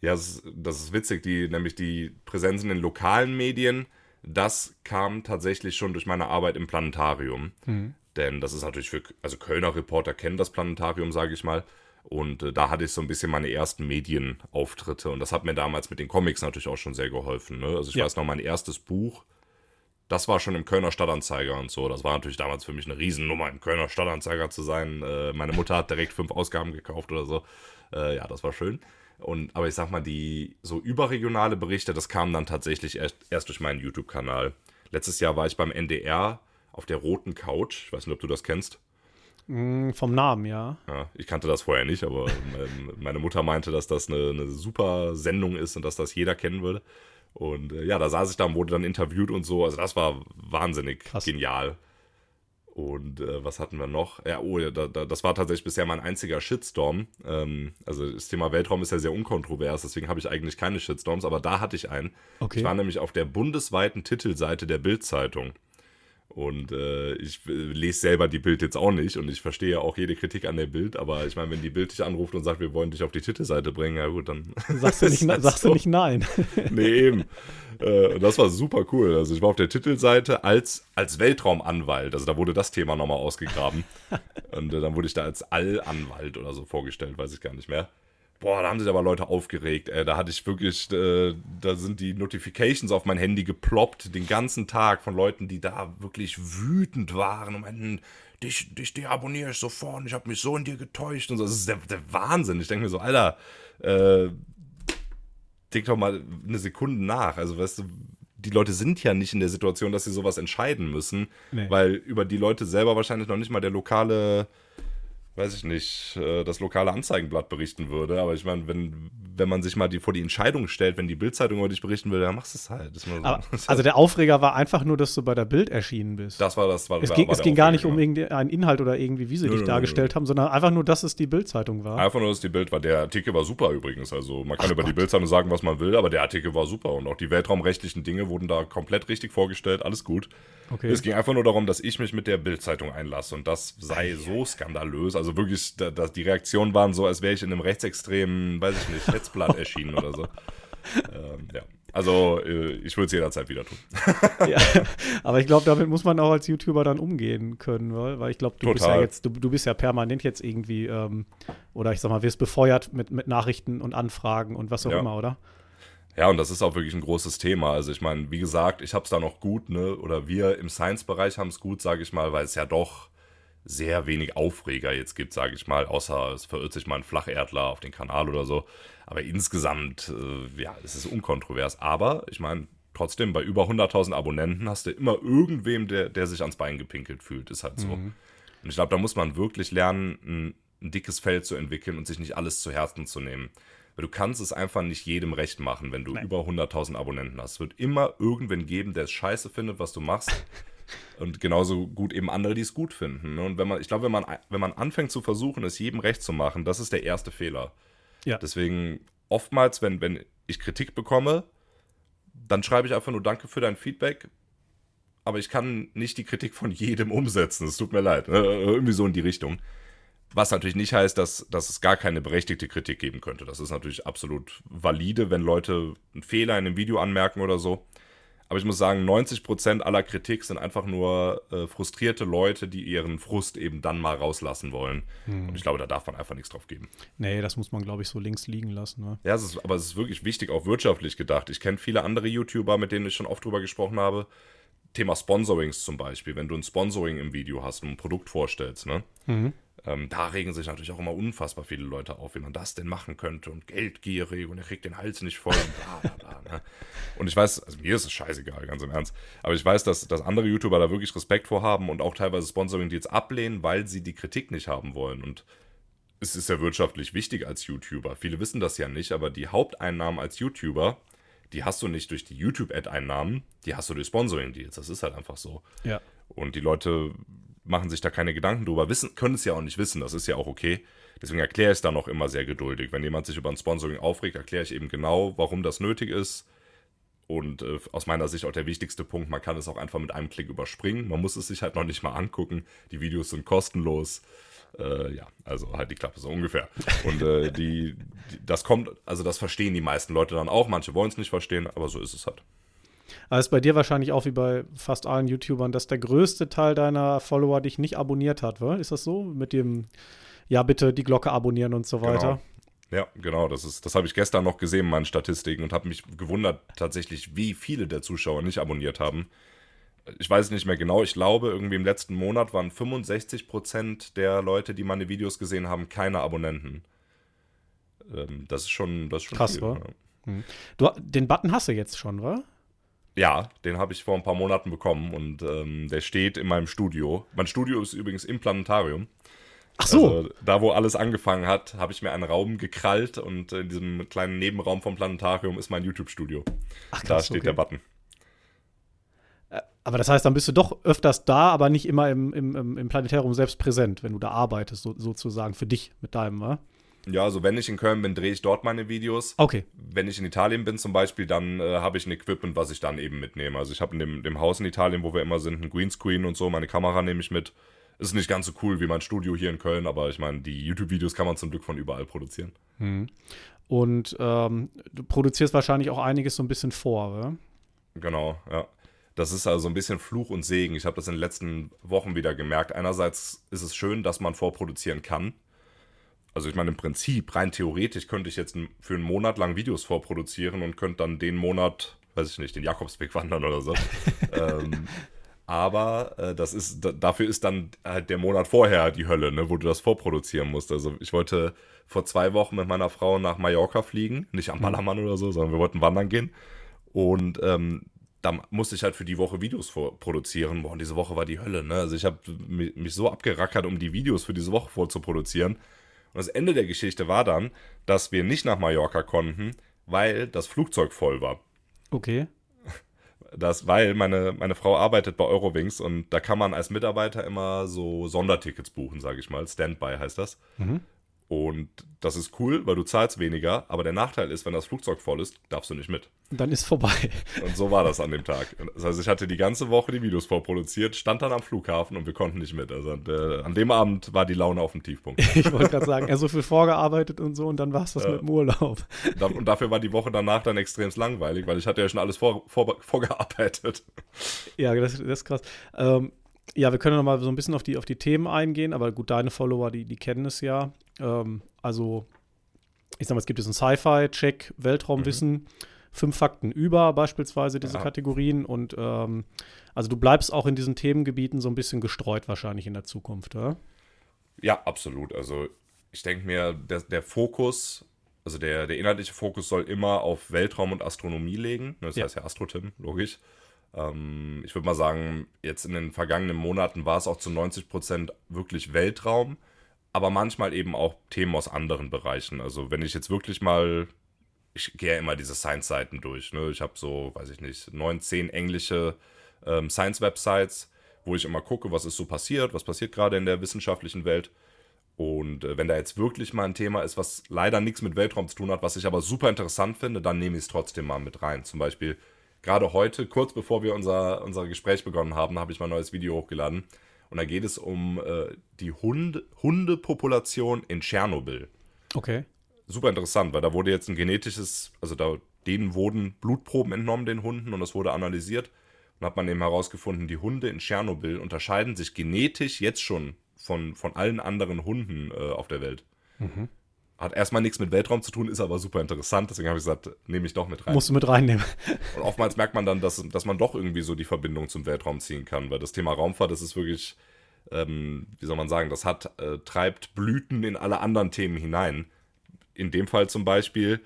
Ja, das ist, das ist witzig, die, nämlich die Präsenz in den lokalen Medien, das kam tatsächlich schon durch meine Arbeit im Planetarium. Mhm. Denn das ist natürlich für, also Kölner Reporter kennen das Planetarium, sage ich mal. Und äh, da hatte ich so ein bisschen meine ersten Medienauftritte. Und das hat mir damals mit den Comics natürlich auch schon sehr geholfen. Ne? Also ich ja. weiß noch, mein erstes Buch, das war schon im Kölner Stadtanzeiger und so. Das war natürlich damals für mich eine Riesennummer, im Kölner Stadtanzeiger zu sein. Äh, meine Mutter hat direkt fünf Ausgaben gekauft oder so. Äh, ja, das war schön. Und, aber ich sag mal, die so überregionale Berichte, das kam dann tatsächlich erst, erst durch meinen YouTube-Kanal. Letztes Jahr war ich beim NDR auf der roten Couch. Ich weiß nicht, ob du das kennst. Mm, vom Namen, ja. ja. Ich kannte das vorher nicht, aber meine Mutter meinte, dass das eine, eine, super Sendung ist und dass das jeder kennen würde. Und äh, ja, da saß ich da und wurde dann interviewt und so. Also das war wahnsinnig Krass. genial. Und äh, was hatten wir noch? Ja, oh, da, da, das war tatsächlich bisher mein einziger Shitstorm. Ähm, also das Thema Weltraum ist ja sehr unkontrovers, deswegen habe ich eigentlich keine Shitstorms, aber da hatte ich einen. Okay. Ich war nämlich auf der bundesweiten Titelseite der Bild-Zeitung. Und äh, ich äh, lese selber die Bild jetzt auch nicht und ich verstehe auch jede Kritik an der Bild, aber ich meine, wenn die Bild dich anruft und sagt, wir wollen dich auf die Titelseite bringen, ja gut, dann. Sagst du nicht, halt sagst so. du nicht nein. nee, eben. Äh, das war super cool. Also ich war auf der Titelseite als, als Weltraumanwalt, also da wurde das Thema nochmal ausgegraben. und äh, dann wurde ich da als Allanwalt oder so vorgestellt, weiß ich gar nicht mehr. Boah, da haben sich aber Leute aufgeregt. Ey. Da hatte ich wirklich, äh, da sind die Notifications auf mein Handy geploppt den ganzen Tag von Leuten, die da wirklich wütend waren und meinten, dich, dich deabonniere ich sofort, ich habe mich so in dir getäuscht und so. Das ist der, der Wahnsinn. Ich denke mir so, Alter, äh, denk doch mal eine Sekunde nach. Also, weißt du, die Leute sind ja nicht in der Situation, dass sie sowas entscheiden müssen, nee. weil über die Leute selber wahrscheinlich noch nicht mal der lokale weiß ich nicht, äh, das lokale Anzeigenblatt berichten würde. Aber ich meine, wenn, wenn man sich mal die, vor die Entscheidung stellt, wenn die Bildzeitung über dich berichten will, dann machst du es halt. So. Aber, also der Aufreger war einfach nur, dass du bei der Bild erschienen bist. Das war das. War, es ging, war es ging gar nicht um irgendeinen Inhalt oder irgendwie, wie sie nö, dich nö, dargestellt nö. haben, sondern einfach nur, dass es die Bildzeitung war. Einfach nur, dass die Bild war. Der Artikel war super übrigens. Also man kann Ach über Gott. die Bildzeitung sagen, was man will, aber der Artikel war super und auch die weltraumrechtlichen Dinge wurden da komplett richtig vorgestellt. Alles gut. Okay. Es ging einfach nur darum, dass ich mich mit der Bildzeitung einlasse und das sei so skandalös. Also wirklich, da, da, die Reaktionen waren so, als wäre ich in einem rechtsextremen, weiß ich nicht, Hetzblatt erschienen oder so. Ähm, ja. Also, äh, ich würde es jederzeit wieder tun. ja, aber ich glaube, damit muss man auch als YouTuber dann umgehen können, weil, weil ich glaube, du Total. bist ja jetzt, du, du bist ja permanent jetzt irgendwie, ähm, oder ich sag mal, wirst befeuert mit, mit Nachrichten und Anfragen und was auch ja. immer, oder? Ja, und das ist auch wirklich ein großes Thema. Also ich meine, wie gesagt, ich habe es da noch gut, ne? Oder wir im Science-Bereich haben es gut, sage ich mal, weil es ja doch sehr wenig Aufreger jetzt gibt, sage ich mal, außer es verirrt sich mal ein Flacherdler auf den Kanal oder so. Aber insgesamt, äh, ja, es ist unkontrovers. Aber ich meine, trotzdem, bei über 100.000 Abonnenten hast du immer irgendwem, der, der sich ans Bein gepinkelt fühlt. Ist halt so. Mhm. Und ich glaube, da muss man wirklich lernen, ein, ein dickes Feld zu entwickeln und sich nicht alles zu Herzen zu nehmen. Weil du kannst es einfach nicht jedem recht machen, wenn du Nein. über 100.000 Abonnenten hast. Es wird immer irgendwen geben, der es scheiße findet, was du machst. Und genauso gut eben andere, die es gut finden. Ne? Und wenn man, ich glaube, wenn man, wenn man anfängt zu versuchen, es jedem recht zu machen, das ist der erste Fehler. Ja. Deswegen oftmals, wenn, wenn ich Kritik bekomme, dann schreibe ich einfach nur Danke für dein Feedback. Aber ich kann nicht die Kritik von jedem umsetzen. Es tut mir leid. Ne? Irgendwie so in die Richtung. Was natürlich nicht heißt, dass, dass es gar keine berechtigte Kritik geben könnte. Das ist natürlich absolut valide, wenn Leute einen Fehler in einem Video anmerken oder so. Aber ich muss sagen, 90% aller Kritik sind einfach nur äh, frustrierte Leute, die ihren Frust eben dann mal rauslassen wollen. Hm. Und ich glaube, da darf man einfach nichts drauf geben. Nee, das muss man, glaube ich, so links liegen lassen. Ne? Ja, es ist, aber es ist wirklich wichtig, auch wirtschaftlich gedacht. Ich kenne viele andere YouTuber, mit denen ich schon oft drüber gesprochen habe. Thema Sponsorings zum Beispiel. Wenn du ein Sponsoring im Video hast und ein Produkt vorstellst, ne? Mhm ähm, da regen sich natürlich auch immer unfassbar viele Leute auf, wie man das denn machen könnte und geldgierig und er kriegt den Hals nicht voll und bla bla bla. Ne? Und ich weiß, also mir ist es scheißegal, ganz im Ernst, aber ich weiß, dass, dass andere YouTuber da wirklich Respekt vor haben und auch teilweise Sponsoring die jetzt ablehnen, weil sie die Kritik nicht haben wollen. Und es ist ja wirtschaftlich wichtig als YouTuber. Viele wissen das ja nicht, aber die Haupteinnahmen als YouTuber, die hast du nicht durch die YouTube-Ad-Einnahmen, die hast du durch Sponsoring-Deals. Das ist halt einfach so. Ja. Und die Leute machen sich da keine Gedanken drüber, wissen, können es ja auch nicht wissen, das ist ja auch okay. Deswegen erkläre ich es dann auch immer sehr geduldig. Wenn jemand sich über ein Sponsoring aufregt, erkläre ich eben genau, warum das nötig ist. Und äh, aus meiner Sicht auch der wichtigste Punkt, man kann es auch einfach mit einem Klick überspringen. Man muss es sich halt noch nicht mal angucken. Die Videos sind kostenlos. Äh, ja, also halt die Klappe so ungefähr. Und äh, die, die, das kommt, also das verstehen die meisten Leute dann auch. Manche wollen es nicht verstehen, aber so ist es halt. Aber ist bei dir wahrscheinlich auch wie bei fast allen YouTubern, dass der größte Teil deiner Follower dich nicht abonniert hat, wa? Ist das so? Mit dem, ja, bitte die Glocke abonnieren und so genau. weiter. Ja, genau, das das habe ich gestern noch gesehen in meinen Statistiken und habe mich gewundert tatsächlich, wie viele der Zuschauer nicht abonniert haben. Ich weiß nicht mehr genau, ich glaube, irgendwie im letzten Monat waren 65% der Leute, die meine Videos gesehen haben, keine Abonnenten. Ähm, das ist schon, das ist schon Krass, viel, wa? Ja. Hm. Du, den Button hast du jetzt schon, wa? Ja, den habe ich vor ein paar Monaten bekommen und ähm, der steht in meinem Studio. Mein Studio ist übrigens im Planetarium. Ach so. Also, da, wo alles angefangen hat, habe ich mir einen Raum gekrallt und in diesem kleinen Nebenraum vom Planetarium ist mein YouTube-Studio. Ach, Da krass, steht okay. der Button. Aber das heißt, dann bist du doch öfters da, aber nicht immer im, im, im Planetarium selbst präsent, wenn du da arbeitest, so, sozusagen für dich mit deinem, wa? Ja, also wenn ich in Köln bin, drehe ich dort meine Videos. Okay. Wenn ich in Italien bin zum Beispiel, dann äh, habe ich ein Equipment, was ich dann eben mitnehme. Also ich habe in dem, dem Haus in Italien, wo wir immer sind, ein Greenscreen und so. Meine Kamera nehme ich mit. Ist nicht ganz so cool wie mein Studio hier in Köln, aber ich meine, die YouTube-Videos kann man zum Glück von überall produzieren. Und ähm, du produzierst wahrscheinlich auch einiges so ein bisschen vor, wa? Genau, ja. Das ist also ein bisschen Fluch und Segen. Ich habe das in den letzten Wochen wieder gemerkt. Einerseits ist es schön, dass man vorproduzieren kann. Also ich meine, im Prinzip, rein theoretisch könnte ich jetzt für einen Monat lang Videos vorproduzieren und könnte dann den Monat, weiß ich nicht, den Jakobsweg wandern oder so. ähm, aber äh, das ist, da, dafür ist dann halt der Monat vorher die Hölle, ne, wo du das vorproduzieren musst. Also ich wollte vor zwei Wochen mit meiner Frau nach Mallorca fliegen, nicht am Ballermann oder so, sondern wir wollten wandern gehen. Und ähm, da musste ich halt für die Woche Videos vorproduzieren. Boah, und diese Woche war die Hölle, ne? Also ich habe mi- mich so abgerackert, um die Videos für diese Woche vorzuproduzieren. Und das Ende der Geschichte war dann, dass wir nicht nach Mallorca konnten, weil das Flugzeug voll war. Okay. Das, weil meine, meine Frau arbeitet bei Eurowings und da kann man als Mitarbeiter immer so Sondertickets buchen, sage ich mal. Standby heißt das. Und das ist cool, weil du zahlst weniger, aber der Nachteil ist, wenn das Flugzeug voll ist, darfst du nicht mit. Dann ist vorbei. Und so war das an dem Tag. Das heißt, ich hatte die ganze Woche die Videos vorproduziert, stand dann am Flughafen und wir konnten nicht mit. Also äh, an dem Abend war die Laune auf dem Tiefpunkt. Ich wollte gerade sagen, er so viel vorgearbeitet und so und dann war es das mit dem Urlaub. Und dafür war die Woche danach dann extrem langweilig, weil ich hatte ja schon alles vor, vor, vorgearbeitet. Ja, das, das ist krass. Ähm, ja, wir können noch mal so ein bisschen auf die, auf die Themen eingehen, aber gut, deine Follower, die, die kennen es ja. Ähm, also, ich sag mal, es gibt jetzt einen Sci-Fi-Check, Weltraumwissen, fünf Fakten über beispielsweise diese Ja. Kategorien und ähm, also du bleibst auch in diesen Themengebieten so ein bisschen gestreut wahrscheinlich in der Zukunft, ja? Ja, absolut. Also ich denke mir, der, der Fokus, also der, der inhaltliche Fokus soll immer auf Weltraum und Astronomie legen. Das Ja. heißt ja Astrotim, logisch. Ähm, ich würde mal sagen, jetzt in den vergangenen Monaten war es auch zu 90 Prozent wirklich Weltraum, aber manchmal eben auch Themen aus anderen Bereichen. Also wenn ich jetzt wirklich mal, ich gehe ja immer diese Science-Seiten durch. Ne? Ich habe so, weiß ich nicht, neun, zehn englische ähm, Science-Websites, wo ich immer gucke, was ist so passiert, was passiert gerade in der wissenschaftlichen Welt. Und äh, wenn da jetzt wirklich mal ein Thema ist, was leider nichts mit Weltraum zu tun hat, was ich aber super interessant finde, dann nehme ich es trotzdem mal mit rein. Zum Beispiel gerade heute, kurz bevor wir unser, unser Gespräch begonnen haben, habe ich mein neues Video hochgeladen. Und da geht es um äh, die Hund Hundepopulation in Tschernobyl. Okay. Super interessant, weil da wurde jetzt ein genetisches, also da, denen wurden Blutproben entnommen, den Hunden, und das wurde analysiert. Und hat man eben herausgefunden, die Hunde in Tschernobyl unterscheiden sich genetisch jetzt schon von, von allen anderen Hunden äh, auf der Welt. Hat erstmal nichts mit Weltraum zu tun, ist aber super interessant, deswegen habe ich gesagt, nehme ich doch mit rein. Musst du mit reinnehmen. Und oftmals merkt man dann, dass, dass man doch irgendwie so die Verbindung zum Weltraum ziehen kann, weil das Thema Raumfahrt, das ist wirklich, ähm, wie soll man sagen, das hat, äh, treibt Blüten in alle anderen Themen hinein. In dem Fall zum Beispiel,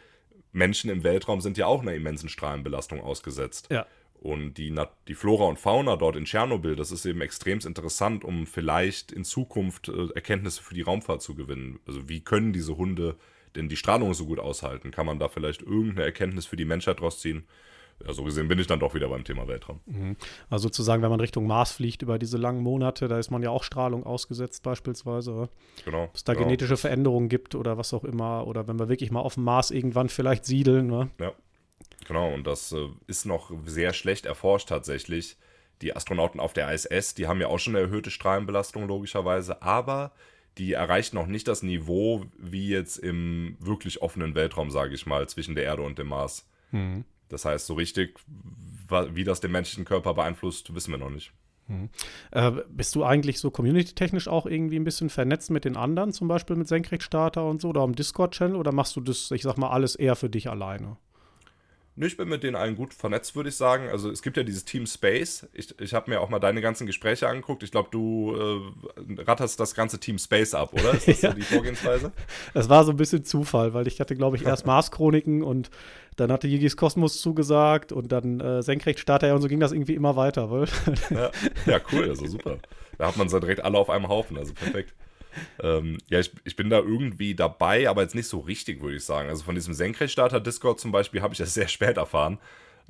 Menschen im Weltraum sind ja auch einer immensen Strahlenbelastung ausgesetzt. Ja. Und die, die Flora und Fauna dort in Tschernobyl, das ist eben extrem interessant, um vielleicht in Zukunft äh, Erkenntnisse für die Raumfahrt zu gewinnen. Also wie können diese Hunde denn die Strahlung so gut aushalten? Kann man da vielleicht irgendeine Erkenntnis für die Menschheit draus ziehen? Ja, so gesehen bin ich dann doch wieder beim Thema Weltraum. Also sozusagen, wenn man Richtung Mars fliegt über diese langen Monate, da ist man ja auch Strahlung ausgesetzt beispielsweise. oder? Genau. Ob es da genau. genetische Veränderungen gibt oder was auch immer. Oder wenn wir wirklich mal auf dem Mars irgendwann vielleicht siedeln. Ne? Ja, genau. Und das äh, ist noch sehr schlecht erforscht tatsächlich. Die Astronauten auf der ISS, die haben ja auch schon eine erhöhte Strahlenbelastung logischerweise, aber die erreichen noch nicht das Niveau wie jetzt im wirklich offenen Weltraum, sage ich mal, zwischen der Erde und dem Mars. Das heißt, so richtig, wie das den menschlichen Körper beeinflusst, wissen wir noch nicht. Äh, bist du eigentlich so community-technisch auch irgendwie ein bisschen vernetzt mit den anderen, zum Beispiel mit Senkrechtstarter und so, oder am Discord-Channel, oder machst du das, ich sag mal, alles eher für dich alleine? Ich bin mit denen allen gut vernetzt, würde ich sagen. Also es gibt ja dieses Team Space. Ich, ich habe mir auch mal deine ganzen Gespräche angeguckt. Ich glaube, du äh, ratterst das ganze Team Space ab, oder? Ist das ja. so die Vorgehensweise? Das war so ein bisschen Zufall, weil ich hatte, glaube ich, erst Mars-Chroniken und dann hatte Yigis Kosmos zugesagt und dann äh, Senkrechtstarter und so ging das irgendwie immer weiter. Ja. ja, cool, also super. Da hat man so direkt alle auf einem Haufen, also perfekt. Ähm, ja, ich, ich bin da irgendwie dabei, aber jetzt nicht so richtig, würde ich sagen. Also von diesem Senkrechtstarter-Discord zum Beispiel habe ich das sehr spät erfahren.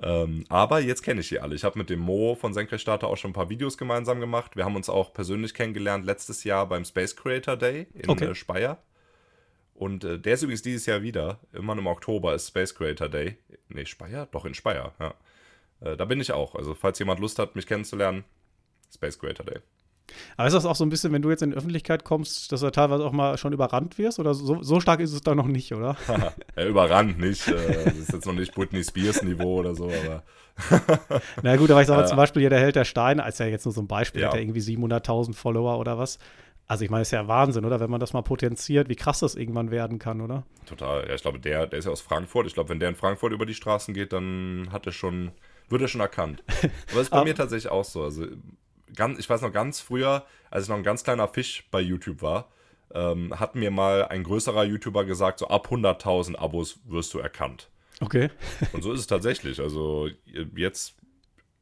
Ähm, aber jetzt kenne ich die alle. Ich habe mit dem Mo von Senkrechtstarter auch schon ein paar Videos gemeinsam gemacht. Wir haben uns auch persönlich kennengelernt letztes Jahr beim Space Creator Day in okay. äh, Speyer. Und äh, der ist übrigens dieses Jahr wieder. Immer im Oktober ist Space Creator Day. Nee, Speyer? Doch, in Speyer, ja. Äh, da bin ich auch. Also, falls jemand Lust hat, mich kennenzulernen, Space Creator Day. Aber ist das auch so ein bisschen, wenn du jetzt in die Öffentlichkeit kommst, dass du teilweise auch mal schon überrannt wirst? Oder so, so stark ist es da noch nicht, oder? ja, überrannt nicht. Äh, das ist jetzt noch nicht Britney Spears Niveau oder so, aber. Na gut, aber ich sage äh, zum Beispiel hier der Held der Steine, als ja jetzt nur so ein Beispiel, ja. hat er irgendwie 700.000 Follower oder was. Also ich meine, das ist ja Wahnsinn, oder? Wenn man das mal potenziert, wie krass das irgendwann werden kann, oder? Total. Ja, ich glaube, der, der ist ja aus Frankfurt. Ich glaube, wenn der in Frankfurt über die Straßen geht, dann hat er schon, wird er schon erkannt. Aber das ist bei mir tatsächlich auch so. Also ganz, ich weiß noch ganz früher, als ich noch ein ganz kleiner Fisch bei YouTube war, ähm, hat mir mal ein größerer YouTuber gesagt, so ab 100.000 Abos wirst du erkannt. Okay. Und so ist es tatsächlich. Also jetzt,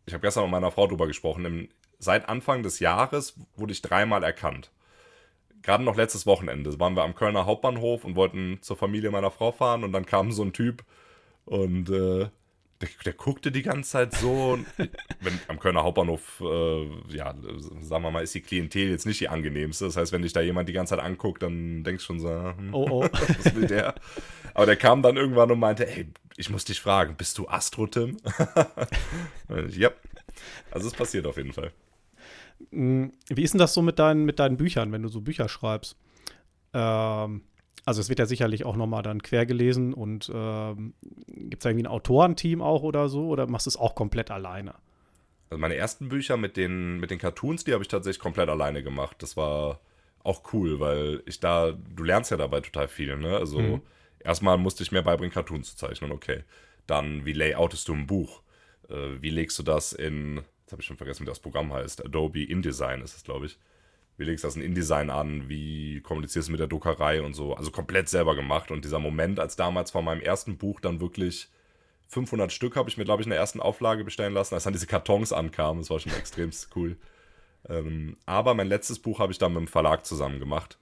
ich habe gestern mit meiner Frau drüber gesprochen, im, seit Anfang des Jahres wurde ich dreimal erkannt. Gerade noch letztes Wochenende waren wir am Kölner Hauptbahnhof und wollten zur Familie meiner Frau fahren und dann kam so ein Typ und äh, der, der, guckte die ganze Zeit so. wenn, am Kölner Hauptbahnhof, äh, ja, sagen wir mal, ist die Klientel jetzt nicht die angenehmste. Das heißt, wenn dich da jemand die ganze Zeit anguckt, dann denkst du schon so, hm, oh, oh. was will der? Aber der kam dann irgendwann und meinte, ey, ich muss dich fragen, bist du Astro, Tim? ja. Also es passiert auf jeden Fall. Hm, wie ist denn das so mit deinen, mit deinen Büchern, wenn du so Bücher schreibst? Ähm, also es wird ja sicherlich auch nochmal dann quer gelesen und ähm, gibt es irgendwie ein Autorenteam auch oder so oder machst du es auch komplett alleine? Also meine ersten Bücher mit den, mit den Cartoons, die habe ich tatsächlich komplett alleine gemacht. Das war auch cool, weil ich da, du lernst ja dabei total viel, ne? Also mhm. erstmal musste ich mir beibringen, Cartoons zu zeichnen, okay. Dann, wie layoutest du ein Buch? Äh, wie legst du das in, jetzt habe ich schon vergessen, wie das Programm heißt, Adobe InDesign ist es, glaube ich wie legst du das in InDesign an, wie kommunizierst du mit der Druckerei und so. Also komplett selber gemacht. Und dieser Moment, als damals von meinem ersten Buch dann wirklich 500 Stück habe ich mir, glaube ich, in der ersten Auflage bestellen lassen, als dann diese Kartons ankamen. Das war schon extrem cool. Ähm, aber mein letztes Buch habe ich dann mit dem Verlag zusammen gemacht.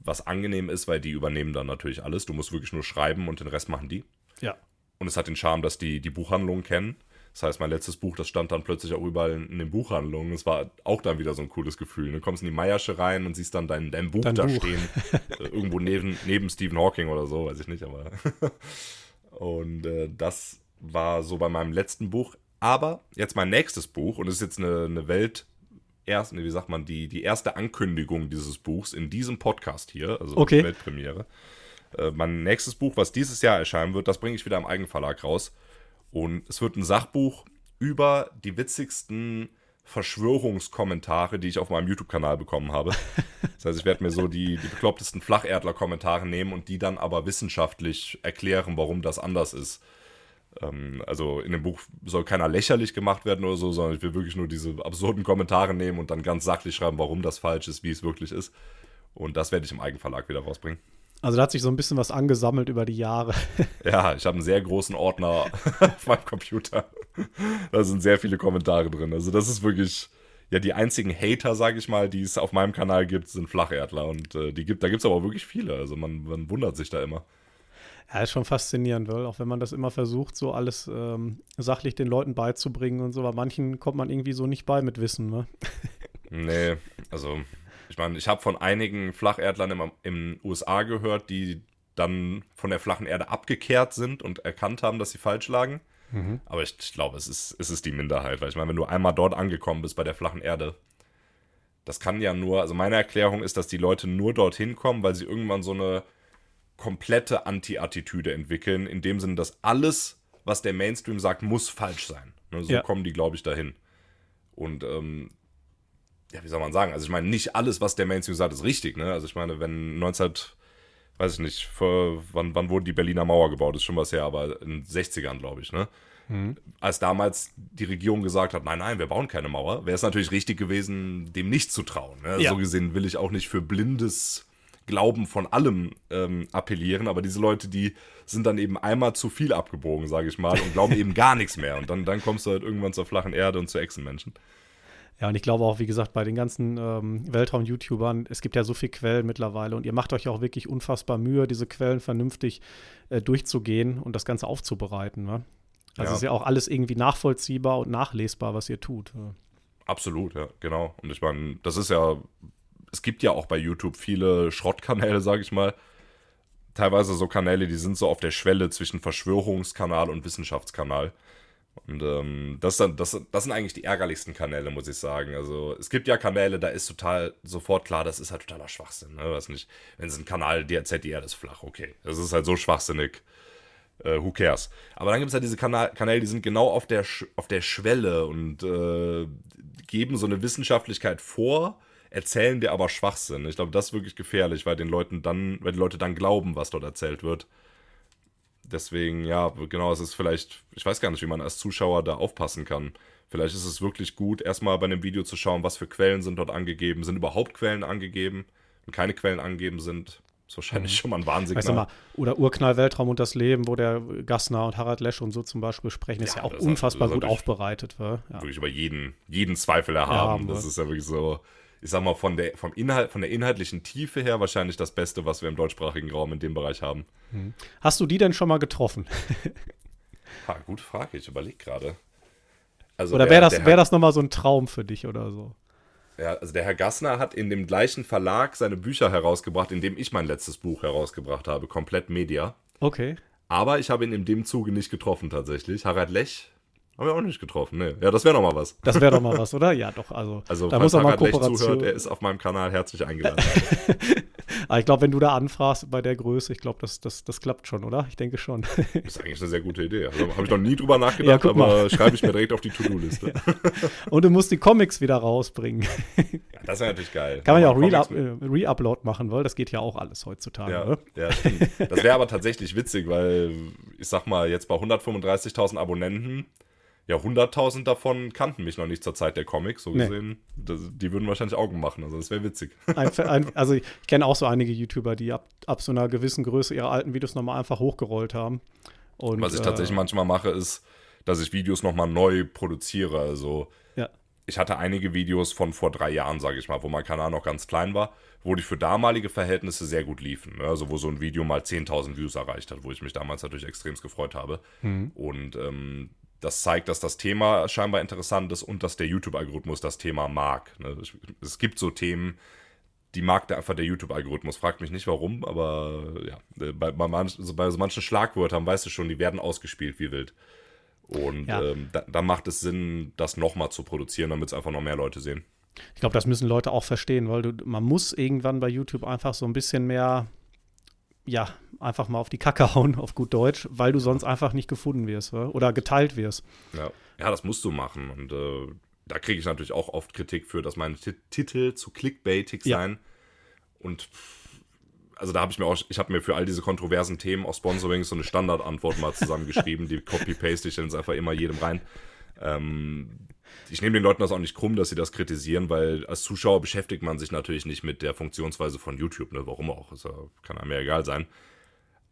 Was angenehm ist, weil die übernehmen dann natürlich alles. Du musst wirklich nur schreiben und den Rest machen die. Ja. Und es hat den Charme, dass die die Buchhandlungen kennen. Das heißt, mein letztes Buch, das stand dann plötzlich auch überall in, in den Buchhandlungen. Es war auch dann wieder so ein cooles Gefühl. Du kommst in die Meiersche rein und siehst dann dein, dein Buch dein da Buch. stehen. irgendwo neben, neben Stephen Hawking oder so, weiß ich nicht, aber. und äh, das war so bei meinem letzten Buch. Aber jetzt mein nächstes Buch, und es ist jetzt eine, eine Welt, erst, wie sagt man, die, die erste Ankündigung dieses Buchs in diesem Podcast hier, also okay. Weltpremiere. Äh, mein nächstes Buch, was dieses Jahr erscheinen wird, das bringe ich wieder im Eigenverlag raus. Und es wird ein Sachbuch über die witzigsten Verschwörungskommentare, die ich auf meinem YouTube-Kanal bekommen habe. Das heißt, ich werde mir so die, die beklopptesten Flacherdler-Kommentare nehmen und die dann aber wissenschaftlich erklären, warum das anders ist. Ähm, also in dem Buch soll keiner lächerlich gemacht werden oder so, sondern ich will wirklich nur diese absurden Kommentare nehmen und dann ganz sachlich schreiben, warum das falsch ist, wie es wirklich ist. Und das werde ich im Eigenverlag wieder rausbringen. Also da hat sich so ein bisschen was angesammelt über die Jahre. Ja, ich habe einen sehr großen Ordner auf meinem Computer. Da sind sehr viele Kommentare drin. Also das ist wirklich, ja, die einzigen Hater, sage ich mal, die es auf meinem Kanal gibt, sind Flacherdler. Und äh, die gibt, da gibt es aber wirklich viele. Also man, man wundert sich da immer. Ja, ist schon faszinierend, weil auch wenn man das immer versucht, so alles ähm, sachlich den Leuten beizubringen und so, bei manchen kommt man irgendwie so nicht bei mit Wissen, ne? Nee, also ich meine, ich habe von einigen Flacherdlern in den USA gehört, die dann von der flachen Erde abgekehrt sind und erkannt haben, dass sie falsch lagen. Mhm. Aber ich, ich glaube, es ist, es ist die Minderheit, weil ich meine, wenn du einmal dort angekommen bist bei der flachen Erde, das kann ja nur, also meine Erklärung ist, dass die Leute nur dorthin kommen, weil sie irgendwann so eine komplette Anti-Attitüde entwickeln, in dem Sinne, dass alles, was der Mainstream sagt, muss falsch sein. Ne, so ja. kommen die, glaube ich, dahin. Und ähm, ja, wie soll man sagen? Also ich meine, nicht alles, was der Mainstream sagt, ist richtig. Ne? Also ich meine, wenn 19, weiß ich nicht, vor, wann, wann wurde die Berliner Mauer gebaut? Ist schon was her, aber in den 60ern, glaube ich, ne? Mhm. Als damals die Regierung gesagt hat, nein, nein, wir bauen keine Mauer, wäre es natürlich richtig gewesen, dem nicht zu trauen. Ne? Ja. So gesehen will ich auch nicht für blindes Glauben von allem ähm, appellieren, aber diese Leute, die sind dann eben einmal zu viel abgebogen, sage ich mal, und glauben eben gar nichts mehr. Und dann, dann kommst du halt irgendwann zur flachen Erde und zu Echsenmenschen. Ja, und ich glaube auch, wie gesagt, bei den ganzen ähm, Weltraum-YouTubern, es gibt ja so viele Quellen mittlerweile und ihr macht euch auch wirklich unfassbar Mühe, diese Quellen vernünftig äh, durchzugehen und das Ganze aufzubereiten. Ne? Also ja. ist ja auch alles irgendwie nachvollziehbar und nachlesbar, was ihr tut. Absolut, ja, genau. Und ich meine, das ist ja, es gibt ja auch bei YouTube viele Schrottkanäle, sage ich mal. Teilweise so Kanäle, die sind so auf der Schwelle zwischen Verschwörungskanal und Wissenschaftskanal. Und ähm, das, das, das sind eigentlich die ärgerlichsten Kanäle, muss ich sagen. Also es gibt ja Kanäle, da ist total sofort klar, das ist halt totaler Schwachsinn. Ne? Was nicht, wenn es ein Kanal, Erde ist flach, okay. Das ist halt so schwachsinnig äh, who cares. Aber dann gibt es halt diese Kanal Kanäle, die sind genau auf der, Sch auf der Schwelle und äh, geben so eine Wissenschaftlichkeit vor, erzählen dir aber Schwachsinn. Ich glaube, das ist wirklich gefährlich, weil den Leuten dann, weil die Leute dann glauben, was dort erzählt wird. Deswegen, ja, genau, es ist vielleicht, ich weiß gar nicht, wie man als Zuschauer da aufpassen kann. Vielleicht ist es wirklich gut, erstmal bei einem Video zu schauen, was für Quellen sind dort angegeben, sind überhaupt Quellen angegeben. Wenn keine Quellen angegeben sind, ist wahrscheinlich mhm. schon mal ein Warnsignal. Weißt du mal, oder Urknall, Weltraum und das Leben, wo der Gassner und Harald Lesch und so zum Beispiel sprechen, ist ja, ja auch unfassbar gut aufbereitet. Ja. Wirklich über jeden, jeden Zweifel erhaben. Ja, das ist ja wirklich so, ich sag mal, von der, vom Inhalt, von der inhaltlichen Tiefe her wahrscheinlich das Beste, was wir im deutschsprachigen Raum in dem Bereich haben. Mhm. Hast du die denn schon mal getroffen? ha, gute Frage, ich überlege gerade. Also oder wäre das, wär das nochmal so ein Traum für dich oder so? Ja, also der Herr Gassner hat in dem gleichen Verlag seine Bücher herausgebracht, in dem ich mein letztes Buch herausgebracht habe, komplett Media. Okay. Aber ich habe ihn in dem Zuge nicht getroffen tatsächlich. Harald Lech haben wir auch nicht getroffen, ne. Ja, das wäre doch mal was. Das wäre doch mal was, oder? Ja, doch, also. Also, da muss auch mal Kooperation. zuhört, er ist auf meinem Kanal herzlich eingeladen. Aber ich glaube, wenn du da anfragst bei der Größe, ich glaube, das, das, das klappt schon, oder? Ich denke schon. Das ist eigentlich eine sehr gute Idee. Also habe ich noch nie drüber nachgedacht, ja, aber schreibe ich mir direkt auf die To-Do-Liste. Ja. Und du musst die Comics wieder rausbringen. Ja, das wäre natürlich geil. Kann man ja auch äh, Re-Upload äh, machen, weil das geht ja auch alles heutzutage. Ja, ne? ja stimmt. Das wäre aber tatsächlich witzig, weil ich sag mal, jetzt bei 135.000 Abonnenten ja, 100.000 davon kannten mich noch nicht zur Zeit der Comics, so nee. gesehen. Das, die würden wahrscheinlich Augen machen, also das wäre witzig. Ein, ein, also ich kenne auch so einige YouTuber, die ab, ab so einer gewissen Größe ihre alten Videos nochmal einfach hochgerollt haben. Und, Was ich äh, tatsächlich manchmal mache, ist, dass ich Videos nochmal neu produziere. Also ja. ich hatte einige Videos von vor drei Jahren, sage ich mal, wo mein Kanal noch ganz klein war, wo die für damalige Verhältnisse sehr gut liefen. Ne? Also wo so ein Video mal 10.000 Views erreicht hat, wo ich mich damals natürlich extrem gefreut habe. Mhm. Und ähm, das zeigt, dass das Thema scheinbar interessant ist und dass der YouTube-Algorithmus das Thema mag. Ne? Es gibt so Themen, die mag der, einfach der YouTube-Algorithmus. Fragt mich nicht warum, aber ja, bei, bei, manch, bei so manchen Schlagwörtern weißt du schon, die werden ausgespielt wie wild. Und ja. ähm, da, da, macht es Sinn, das nochmal zu produzieren, damit es einfach noch mehr Leute sehen. Ich glaube, das müssen Leute auch verstehen, weil du, man muss irgendwann bei YouTube einfach so ein bisschen mehr ja, einfach mal auf die Kacke hauen, auf gut Deutsch, weil du sonst einfach nicht gefunden wirst oder geteilt wirst. Ja, ja das musst du machen. Und äh, da kriege ich natürlich auch oft Kritik für, dass meine T Titel zu clickbaitig ja. seien. Und also da habe ich mir auch, ich habe mir für all diese kontroversen Themen aus Sponsoring so eine Standardantwort mal zusammengeschrieben, die copy-paste ich dann einfach immer jedem rein. Ähm, ich nehme den Leuten das auch nicht krumm, dass sie das kritisieren, weil als Zuschauer beschäftigt man sich natürlich nicht mit der Funktionsweise von YouTube, ne? Warum auch? Das kann einem ja egal sein.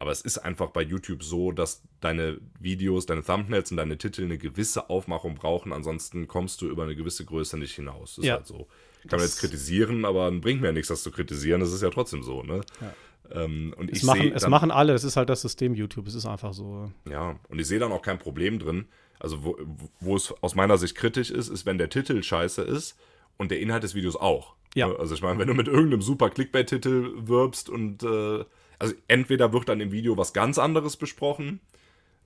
Aber es ist einfach bei YouTube so, dass deine Videos, deine Thumbnails und deine Titel eine gewisse Aufmachung brauchen, ansonsten kommst du über eine gewisse Größe nicht hinaus. Das ja. ist halt so. Kann man jetzt kritisieren, aber bringt mir ja nichts, das zu kritisieren. Das ist ja trotzdem so, ne? Ja. Ähm, und es ich machen, es machen alle, es ist halt das System YouTube, es ist einfach so. Ja, und ich sehe dann auch kein Problem drin, also wo, wo es aus meiner Sicht kritisch ist, ist, wenn der Titel scheiße ist und der Inhalt des Videos auch. Ja. Also ich meine, wenn du mit irgendeinem super Clickbait-Titel wirbst und äh, also entweder wird dann im Video was ganz anderes besprochen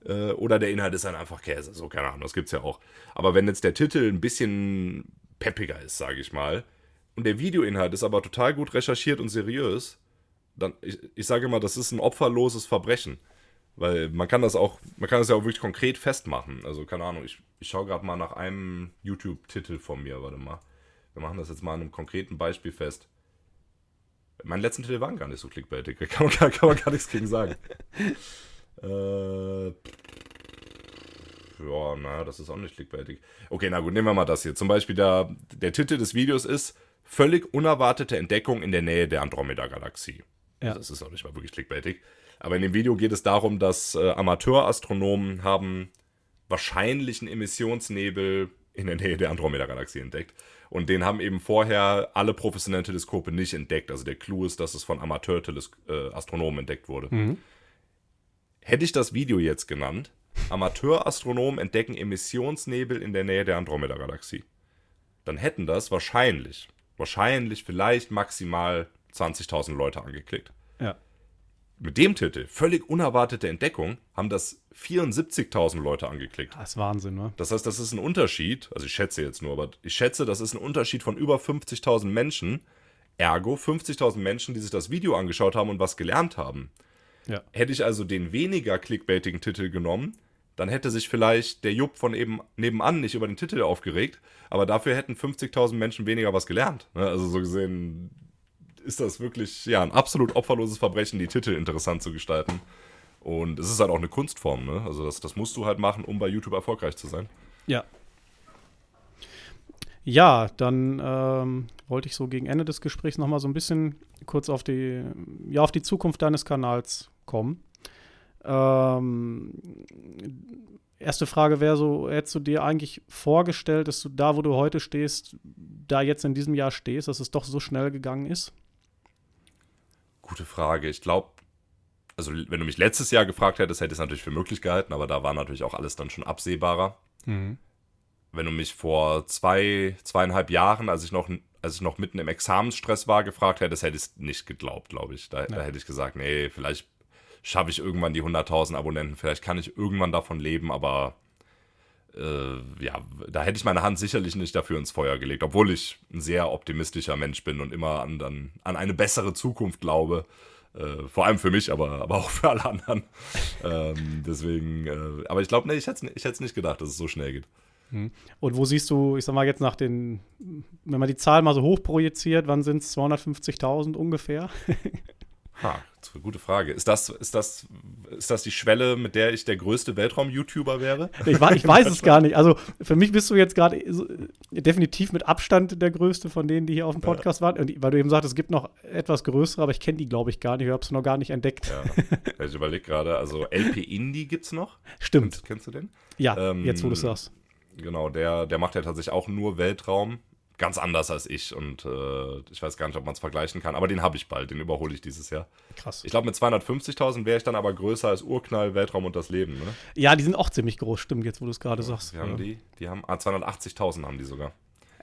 äh, oder der Inhalt ist dann einfach Käse. So, keine Ahnung, das gibt's ja auch. Aber wenn jetzt der Titel ein bisschen peppiger ist, sage ich mal, und der Videoinhalt ist aber total gut recherchiert und seriös, dann, ich, ich sage immer, das ist ein opferloses Verbrechen. Weil man kann das auch, man kann das ja auch wirklich konkret festmachen. Also, keine Ahnung, ich, ich schaue gerade mal nach einem YouTube-Titel von mir, warte mal. Wir machen das jetzt mal an einem konkreten Beispiel fest. Meine letzten Titel waren gar nicht so clickbaitig. Kann man, kann man gar nichts gegen sagen. äh, ja, naja, das ist auch nicht clickbaitig. Okay, na gut, nehmen wir mal das hier. Zum Beispiel der, der Titel des Videos ist Völlig unerwartete Entdeckung in der Nähe der Andromeda-Galaxie. Ja. Das ist auch nicht mal wirklich clickbaitig. Aber in dem Video geht es darum, dass äh, Amateurastronomen haben wahrscheinlich einen Emissionsnebel in der Nähe der Andromeda-Galaxie entdeckt. Und den haben eben vorher alle professionellen Teleskope nicht entdeckt. Also der Clou ist, dass es von Amateur-Astronomen äh, entdeckt wurde. Mhm. Hätte ich das Video jetzt genannt, Amateurastronomen entdecken Emissionsnebel in der Nähe der Andromeda-Galaxie, dann hätten das wahrscheinlich, wahrscheinlich vielleicht maximal 20.000 Leute angeklickt. Ja. Mit dem Titel, völlig unerwartete Entdeckung, haben das 74.000 Leute angeklickt. Das ist Wahnsinn, ne? Das heißt, das ist ein Unterschied, also ich schätze jetzt nur, aber ich schätze, das ist ein Unterschied von über 50.000 Menschen. Ergo 50.000 Menschen, die sich das Video angeschaut haben und was gelernt haben. Ja. Hätte ich also den weniger clickbaitigen Titel genommen, dann hätte sich vielleicht der Jupp von eben nebenan nicht über den Titel aufgeregt, aber dafür hätten 50.000 Menschen weniger was gelernt. Ne? Also so gesehen ist das wirklich ja ein absolut opferloses Verbrechen, die Titel interessant zu gestalten. Und es ist halt auch eine Kunstform, ne? Also das, das musst du halt machen, um bei YouTube erfolgreich zu sein. Ja. Ja, dann ähm, wollte ich so gegen Ende des Gesprächs nochmal so ein bisschen kurz auf die, ja, auf die Zukunft deines Kanals kommen. Ähm, erste Frage wäre so, hättest du dir eigentlich vorgestellt, dass du da, wo du heute stehst, da jetzt in diesem Jahr stehst, dass es doch so schnell gegangen ist? Gute Frage. Ich glaube, also wenn du mich letztes Jahr gefragt hättest, hätte ich es natürlich für möglich gehalten, aber da war natürlich auch alles dann schon absehbarer. Mhm. Wenn du mich vor zwei, zweieinhalb Jahren, als ich noch, als ich noch mitten im Examensstress war, gefragt hättest, hätte ich es nicht geglaubt, glaube ich. Da, ja. da hätte ich gesagt, nee, vielleicht schaffe ich irgendwann die 100.000 Abonnenten, vielleicht kann ich irgendwann davon leben, aber äh, ja, da hätte ich meine Hand sicherlich nicht dafür ins Feuer gelegt, obwohl ich ein sehr optimistischer Mensch bin und immer an, an, an eine bessere Zukunft glaube. Äh, vor allem für mich, aber, aber auch für alle anderen. ähm, deswegen, äh, aber ich glaube, nee, ich hätte es ich nicht gedacht, dass es so schnell geht. Hm. Und wo siehst du, ich sag mal jetzt nach den, wenn man die Zahl mal so hoch projiziert, wann sind es 250.000 ungefähr? Ha, gute Frage. Ist das, ist, das, ist das die Schwelle, mit der ich der größte Weltraum-YouTuber wäre? Ich, ich weiß es gar nicht. Also für mich bist du jetzt gerade definitiv mit Abstand der größte von denen, die hier auf dem Podcast ja. waren. Und, weil du eben sagst, es gibt noch etwas größere, aber ich kenne die, glaube ich, gar nicht. Ich habe es noch gar nicht entdeckt. Ja. Ich überlege gerade, also LP Indie gibt es noch. Stimmt. Kennst, kennst, du den? Ja, ähm, jetzt wo du es sagst. Genau, der, der macht ja tatsächlich auch nur Weltraum ganz anders als ich und äh, ich weiß gar nicht, ob man es vergleichen kann, aber den habe ich bald, den überhole ich dieses Jahr. Krass. Ich glaube, mit 250.000 wäre ich dann aber größer als Urknall, Weltraum und das Leben, ne? Ja, die sind auch ziemlich groß, stimmt, jetzt wo du es gerade ja, sagst. Die haben ja. die, die haben, ah, 280.000 haben die sogar.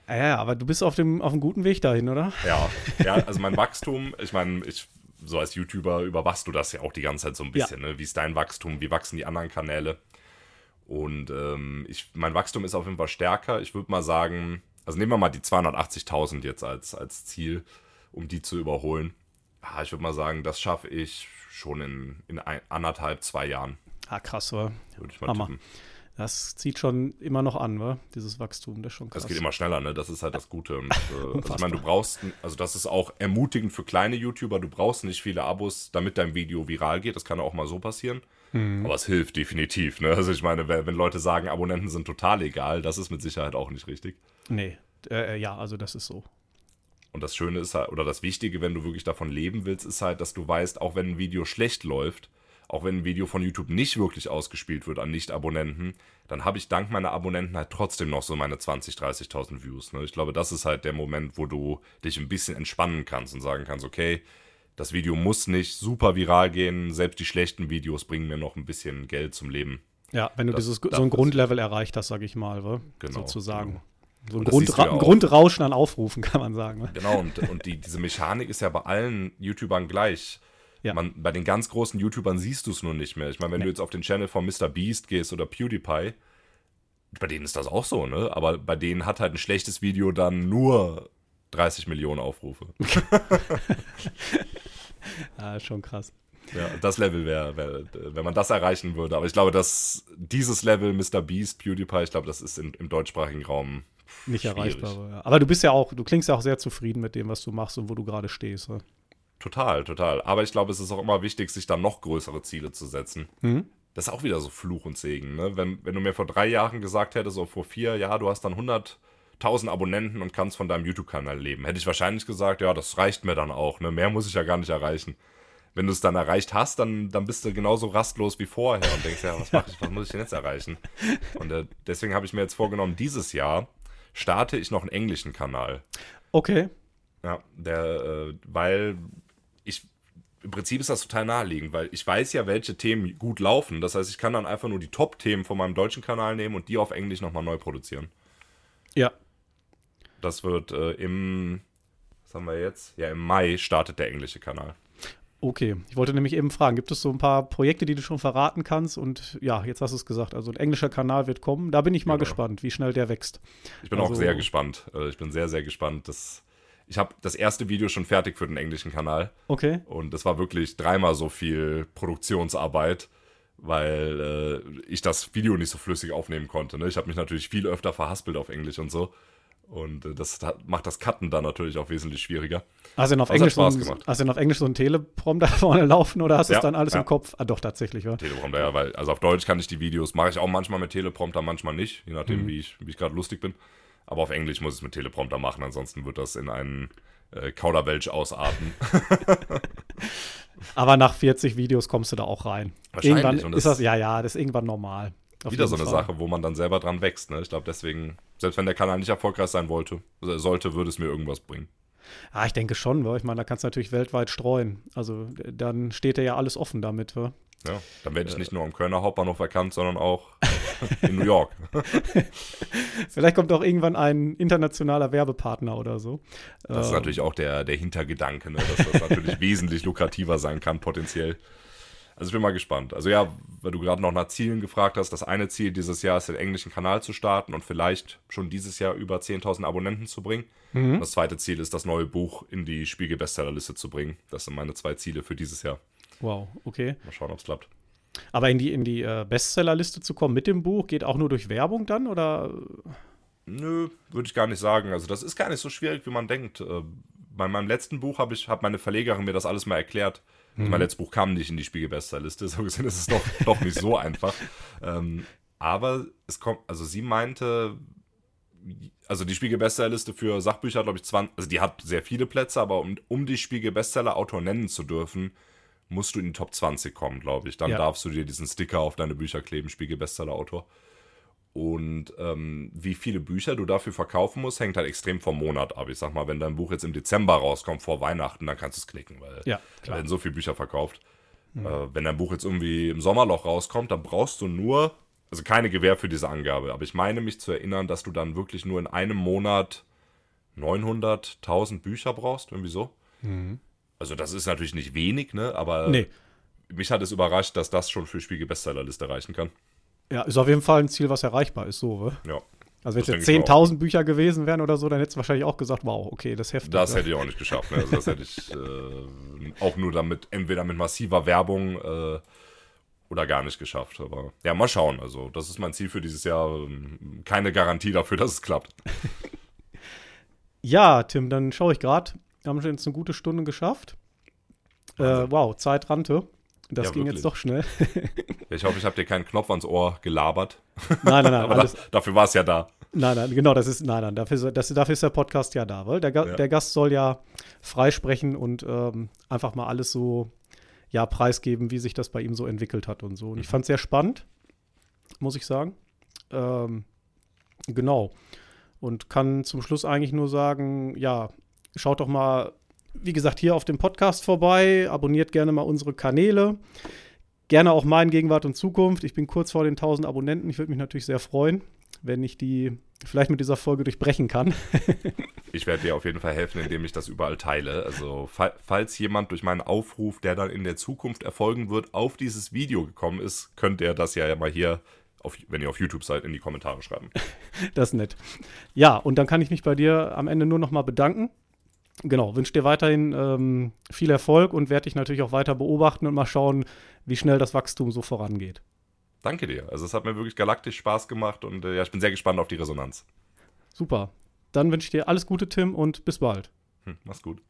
Ja, ja, aber du bist auf dem, auf einem guten Weg dahin, oder? Ja, ja also mein Wachstum, ich meine, ich, so als YouTuber überwachst du das ja auch die ganze Zeit so ein bisschen, ja. ne? Wie ist dein Wachstum, wie wachsen die anderen Kanäle? Und ähm, ich, mein Wachstum ist auf jeden Fall stärker. Ich würde mal sagen, also nehmen wir mal die 280.000 jetzt als, als Ziel, um die zu überholen. Ja, ich würde mal sagen, das schaffe ich schon in, in ein, anderthalb, zwei Jahren. Ah, krass, oder? Würde ich mal Hammer. tippen. Das zieht schon immer noch an, wa? dieses Wachstum, das ist schon krass. Das geht immer schneller, ne? Das ist halt das Gute. Und, äh, also ich meine, du brauchst, also das ist auch ermutigend für kleine YouTuber, du brauchst nicht viele Abos, damit dein Video viral geht. Das kann auch mal so passieren. Mhm. Aber es hilft definitiv, ne? Also ich meine, wenn, Leute sagen, Abonnenten sind total egal, das ist mit Sicherheit auch nicht richtig. Nee, äh, ja, also das ist so. Und das Schöne ist halt, oder das Wichtige, wenn du wirklich davon leben willst, ist halt, dass du weißt, auch wenn ein Video schlecht läuft, auch wenn ein Video von YouTube nicht wirklich ausgespielt wird an Nicht-Abonnenten, dann habe ich dank meiner Abonnenten halt trotzdem noch so meine 20.000, 30.000 Views. Ne? Ich glaube, das ist halt der Moment, wo du dich ein bisschen entspannen kannst und sagen kannst, okay, das Video muss nicht super viral gehen, selbst die schlechten Videos bringen mir noch ein bisschen Geld zum Leben. Ja, wenn du das, dieses, so ein Grundlevel erreicht hast, sage ich mal, wa? genau, sozusagen. Genau. So ein, Grundra ein Grundrauschen an Aufrufen, kann man sagen. Ne? Genau, und, und die, diese Mechanik ist ja bei allen YouTubern gleich. Ja. Man, bei den ganz großen YouTubern siehst du es nur nicht mehr. Ich meine, wenn nee. du jetzt auf den Channel von Mr. Beast gehst oder PewDiePie, bei denen ist das auch so, ne? Aber bei denen hat halt ein schlechtes Video dann nur 30 Millionen Aufrufe. ah, schon krass. Ja, das Level wäre, wär, wenn man das erreichen würde. Aber ich glaube, dass dieses Level Mr. Beast, PewDiePie, ich glaube, das ist in, im deutschsprachigen Raum nicht schwierig. erreichbar. Ja. Aber du bist ja auch, du klingst ja auch sehr zufrieden mit dem, was du machst und wo du gerade stehst. Ja, Total, total. Aber ich glaube, es ist auch immer wichtig, sich dann noch größere Ziele zu setzen. Mhm. Das ist auch wieder so Fluch und Segen. Ne? Wenn, wenn du mir vor drei Jahren gesagt hättest, so vor vier, ja, du hast dann 100.000 Abonnenten und kannst von deinem YouTube-Kanal leben, hätte ich wahrscheinlich gesagt, ja, das reicht mir dann auch. Ne? Mehr muss ich ja gar nicht erreichen. Wenn du es dann erreicht hast, dann, dann bist du genauso rastlos wie vorher und denkst, ja, was mache ich, was muss ich denn jetzt erreichen? Und äh, deswegen habe ich mir jetzt vorgenommen, dieses Jahr starte ich noch einen englischen Kanal. Okay. Ja, der, äh, weil ich, im Prinzip ist das total naheliegend, weil ich weiß ja, welche Themen gut laufen. Das heißt, ich kann dann einfach nur die Top-Themen von meinem deutschen Kanal nehmen und die auf Englisch nochmal neu produzieren. Ja. Das wird äh, im, was haben wir jetzt? Ja, im Mai startet der englische Kanal. Okay, ich wollte nämlich eben fragen, gibt es so ein paar Projekte, die du schon verraten kannst? Und ja, jetzt hast du es gesagt, also ein englischer Kanal wird kommen. Da bin ich mal Genau. gespannt, wie schnell der wächst. Ich bin Also- auch sehr gespannt. Äh, ich bin sehr, sehr gespannt. Das, ich habe das erste Video schon fertig für den englischen Kanal. Okay. Und das war wirklich dreimal so viel Produktionsarbeit, weil äh, ich das Video nicht so flüssig aufnehmen konnte. Ne? Ich habe mich natürlich viel öfter verhaspelt auf Englisch und so. Und äh, das hat, macht das Cutten dann natürlich auch wesentlich schwieriger. Hast du denn auf, Englisch so, ein, hast du auf Englisch so einen Teleprompter vorne laufen oder hast du Ja, es dann alles ja. im Kopf? Ah, doch, tatsächlich, ja. Teleprompter, ja, weil, also auf Deutsch kann ich die Videos, mache ich auch manchmal mit Teleprompter, manchmal nicht, je nachdem, wie ich, wie ich gerade lustig bin. Aber auf Englisch muss ich es mit Teleprompter machen, ansonsten wird das in einen äh, Kauderwelsch ausarten. Aber nach 40 Videos kommst du da auch rein. Wahrscheinlich, Irgendwann ist das, ja, ja, das ist irgendwann normal. Wieder so eine Fall. Sache, wo man dann selber dran wächst. Ne? Ich glaube, deswegen, selbst wenn der Kanal nicht erfolgreich sein wollte, äh, sollte, würde es mir irgendwas bringen. Ah, ich denke schon, wa? ich meine, da kannst du natürlich weltweit streuen. Also äh, dann steht ja alles offen damit. Wa? Ja, dann werde ich nicht nur am Kölner Hauptbahnhof erkannt, sondern auch in New York. Vielleicht kommt auch irgendwann ein internationaler Werbepartner oder so. Das ist Ähm, natürlich auch der, der Hintergedanke, ne? dass das natürlich wesentlich lukrativer sein kann, potenziell. Also ich bin mal gespannt. Also ja, weil du gerade noch nach Zielen gefragt hast, das eine Ziel dieses Jahr ist, den englischen Kanal zu starten und vielleicht schon dieses Jahr über 10.000 Abonnenten zu bringen. Mhm. Das zweite Ziel ist, das neue Buch in die Spiegel-Bestsellerliste zu bringen. Das sind meine zwei Ziele für dieses Jahr. Wow, okay. Mal schauen, ob es klappt. Aber in die, in die äh, Bestsellerliste zu kommen mit dem Buch, geht auch nur durch Werbung dann? Oder? Nö, würde ich gar nicht sagen. Also das ist gar nicht so schwierig, wie man denkt. Äh, Bei meinem letzten Buch habe ich, hat meine Verlegerin mir das alles mal erklärt. Also Mein letztes Buch kam nicht in die Spiegel-Bestsellerliste, so gesehen ist es doch, doch nicht so einfach. Ähm, aber es kommt, also sie meinte, also die Spiegel-Bestsellerliste für Sachbücher hat, glaube ich, 20, also die hat sehr viele Plätze, aber um, um die Spiegel-Bestseller-Autor nennen zu dürfen, musst du in die Top 20 kommen, glaube ich. Dann Ja. darfst du dir diesen Sticker auf deine Bücher kleben, Spiegel-Bestseller-Autor. Und ähm, wie viele Bücher du dafür verkaufen musst, hängt halt extrem vom Monat ab. Ich sag mal, wenn dein Buch jetzt im Dezember rauskommt, vor Weihnachten, dann kannst du es knicken, weil Ja, da klar. werden so viele Bücher verkauft. Äh, wenn dein Buch jetzt irgendwie im Sommerloch rauskommt, dann brauchst du nur, also keine Gewähr für diese Angabe, aber ich meine mich zu erinnern, dass du dann wirklich nur in einem Monat 900, 1000 Bücher brauchst, irgendwie so. Also das ist natürlich nicht wenig, ne? Aber Nee. mich hat es überrascht, dass das schon für Spiegel Bestsellerliste reichen kann. Ja, ist auf jeden Fall ein Ziel, was erreichbar ist, so, wa? Ja. Also wenn es jetzt denke ich auch. 10.000 Bücher gewesen wären oder so, dann hättest du wahrscheinlich auch gesagt, wow, okay, das heftig. Das wa? hätte ich auch nicht geschafft. Ne? Also das hätte ich äh, auch nur damit, entweder mit massiver Werbung äh, oder gar nicht geschafft. Aber ja, mal schauen. Also, das ist mein Ziel für dieses Jahr. Keine Garantie dafür, dass es klappt. Ja, Tim, dann schaue ich gerade. Wir haben schon jetzt eine gute Stunde geschafft. Äh, wow, Zeit rannte. Das Ja, ging wirklich. jetzt doch schnell. Ich hoffe, ich habe dir keinen Knopf ans Ohr gelabert. nein, nein, nein, Aber alles, da, dafür war es ja da. nein, nein, genau, das ist, nein, nein, dafür, ist- das, dafür ist der Podcast ja da, weil der, Ja. der Gast soll ja freisprechen und ähm, einfach mal alles so, ja, preisgeben, wie sich das bei ihm so entwickelt hat und so. Und ich Mhm. fand es sehr spannend, muss ich sagen. Ähm, genau. Und kann zum Schluss eigentlich nur sagen, ja, schaut doch mal, wie gesagt, hier auf dem Podcast vorbei, abonniert gerne mal unsere Kanäle. Gerne auch mein Gegenwart und Zukunft. Ich bin kurz vor den 1000 Abonnenten. Ich würde mich natürlich sehr freuen, wenn ich die vielleicht mit dieser Folge durchbrechen kann. Ich werde dir auf jeden Fall helfen, indem ich das überall teile. Also, fa falls jemand durch meinen Aufruf, der dann in der Zukunft erfolgen wird, auf dieses Video gekommen ist, könnt ihr das ja mal hier, auf, wenn ihr auf YouTube seid, in die Kommentare schreiben. Das ist nett. Ja, und dann kann ich mich bei dir am Ende nur noch mal bedanken. Genau, wünsche dir weiterhin ähm, viel Erfolg und werde dich natürlich auch weiter beobachten und mal schauen, wie schnell das Wachstum so vorangeht. Danke dir. Also, es hat mir wirklich galaktisch Spaß gemacht und äh, ja, ich bin sehr gespannt auf die Resonanz. Super. Dann wünsche ich dir alles Gute, Tim, und bis bald. Hm, mach's gut.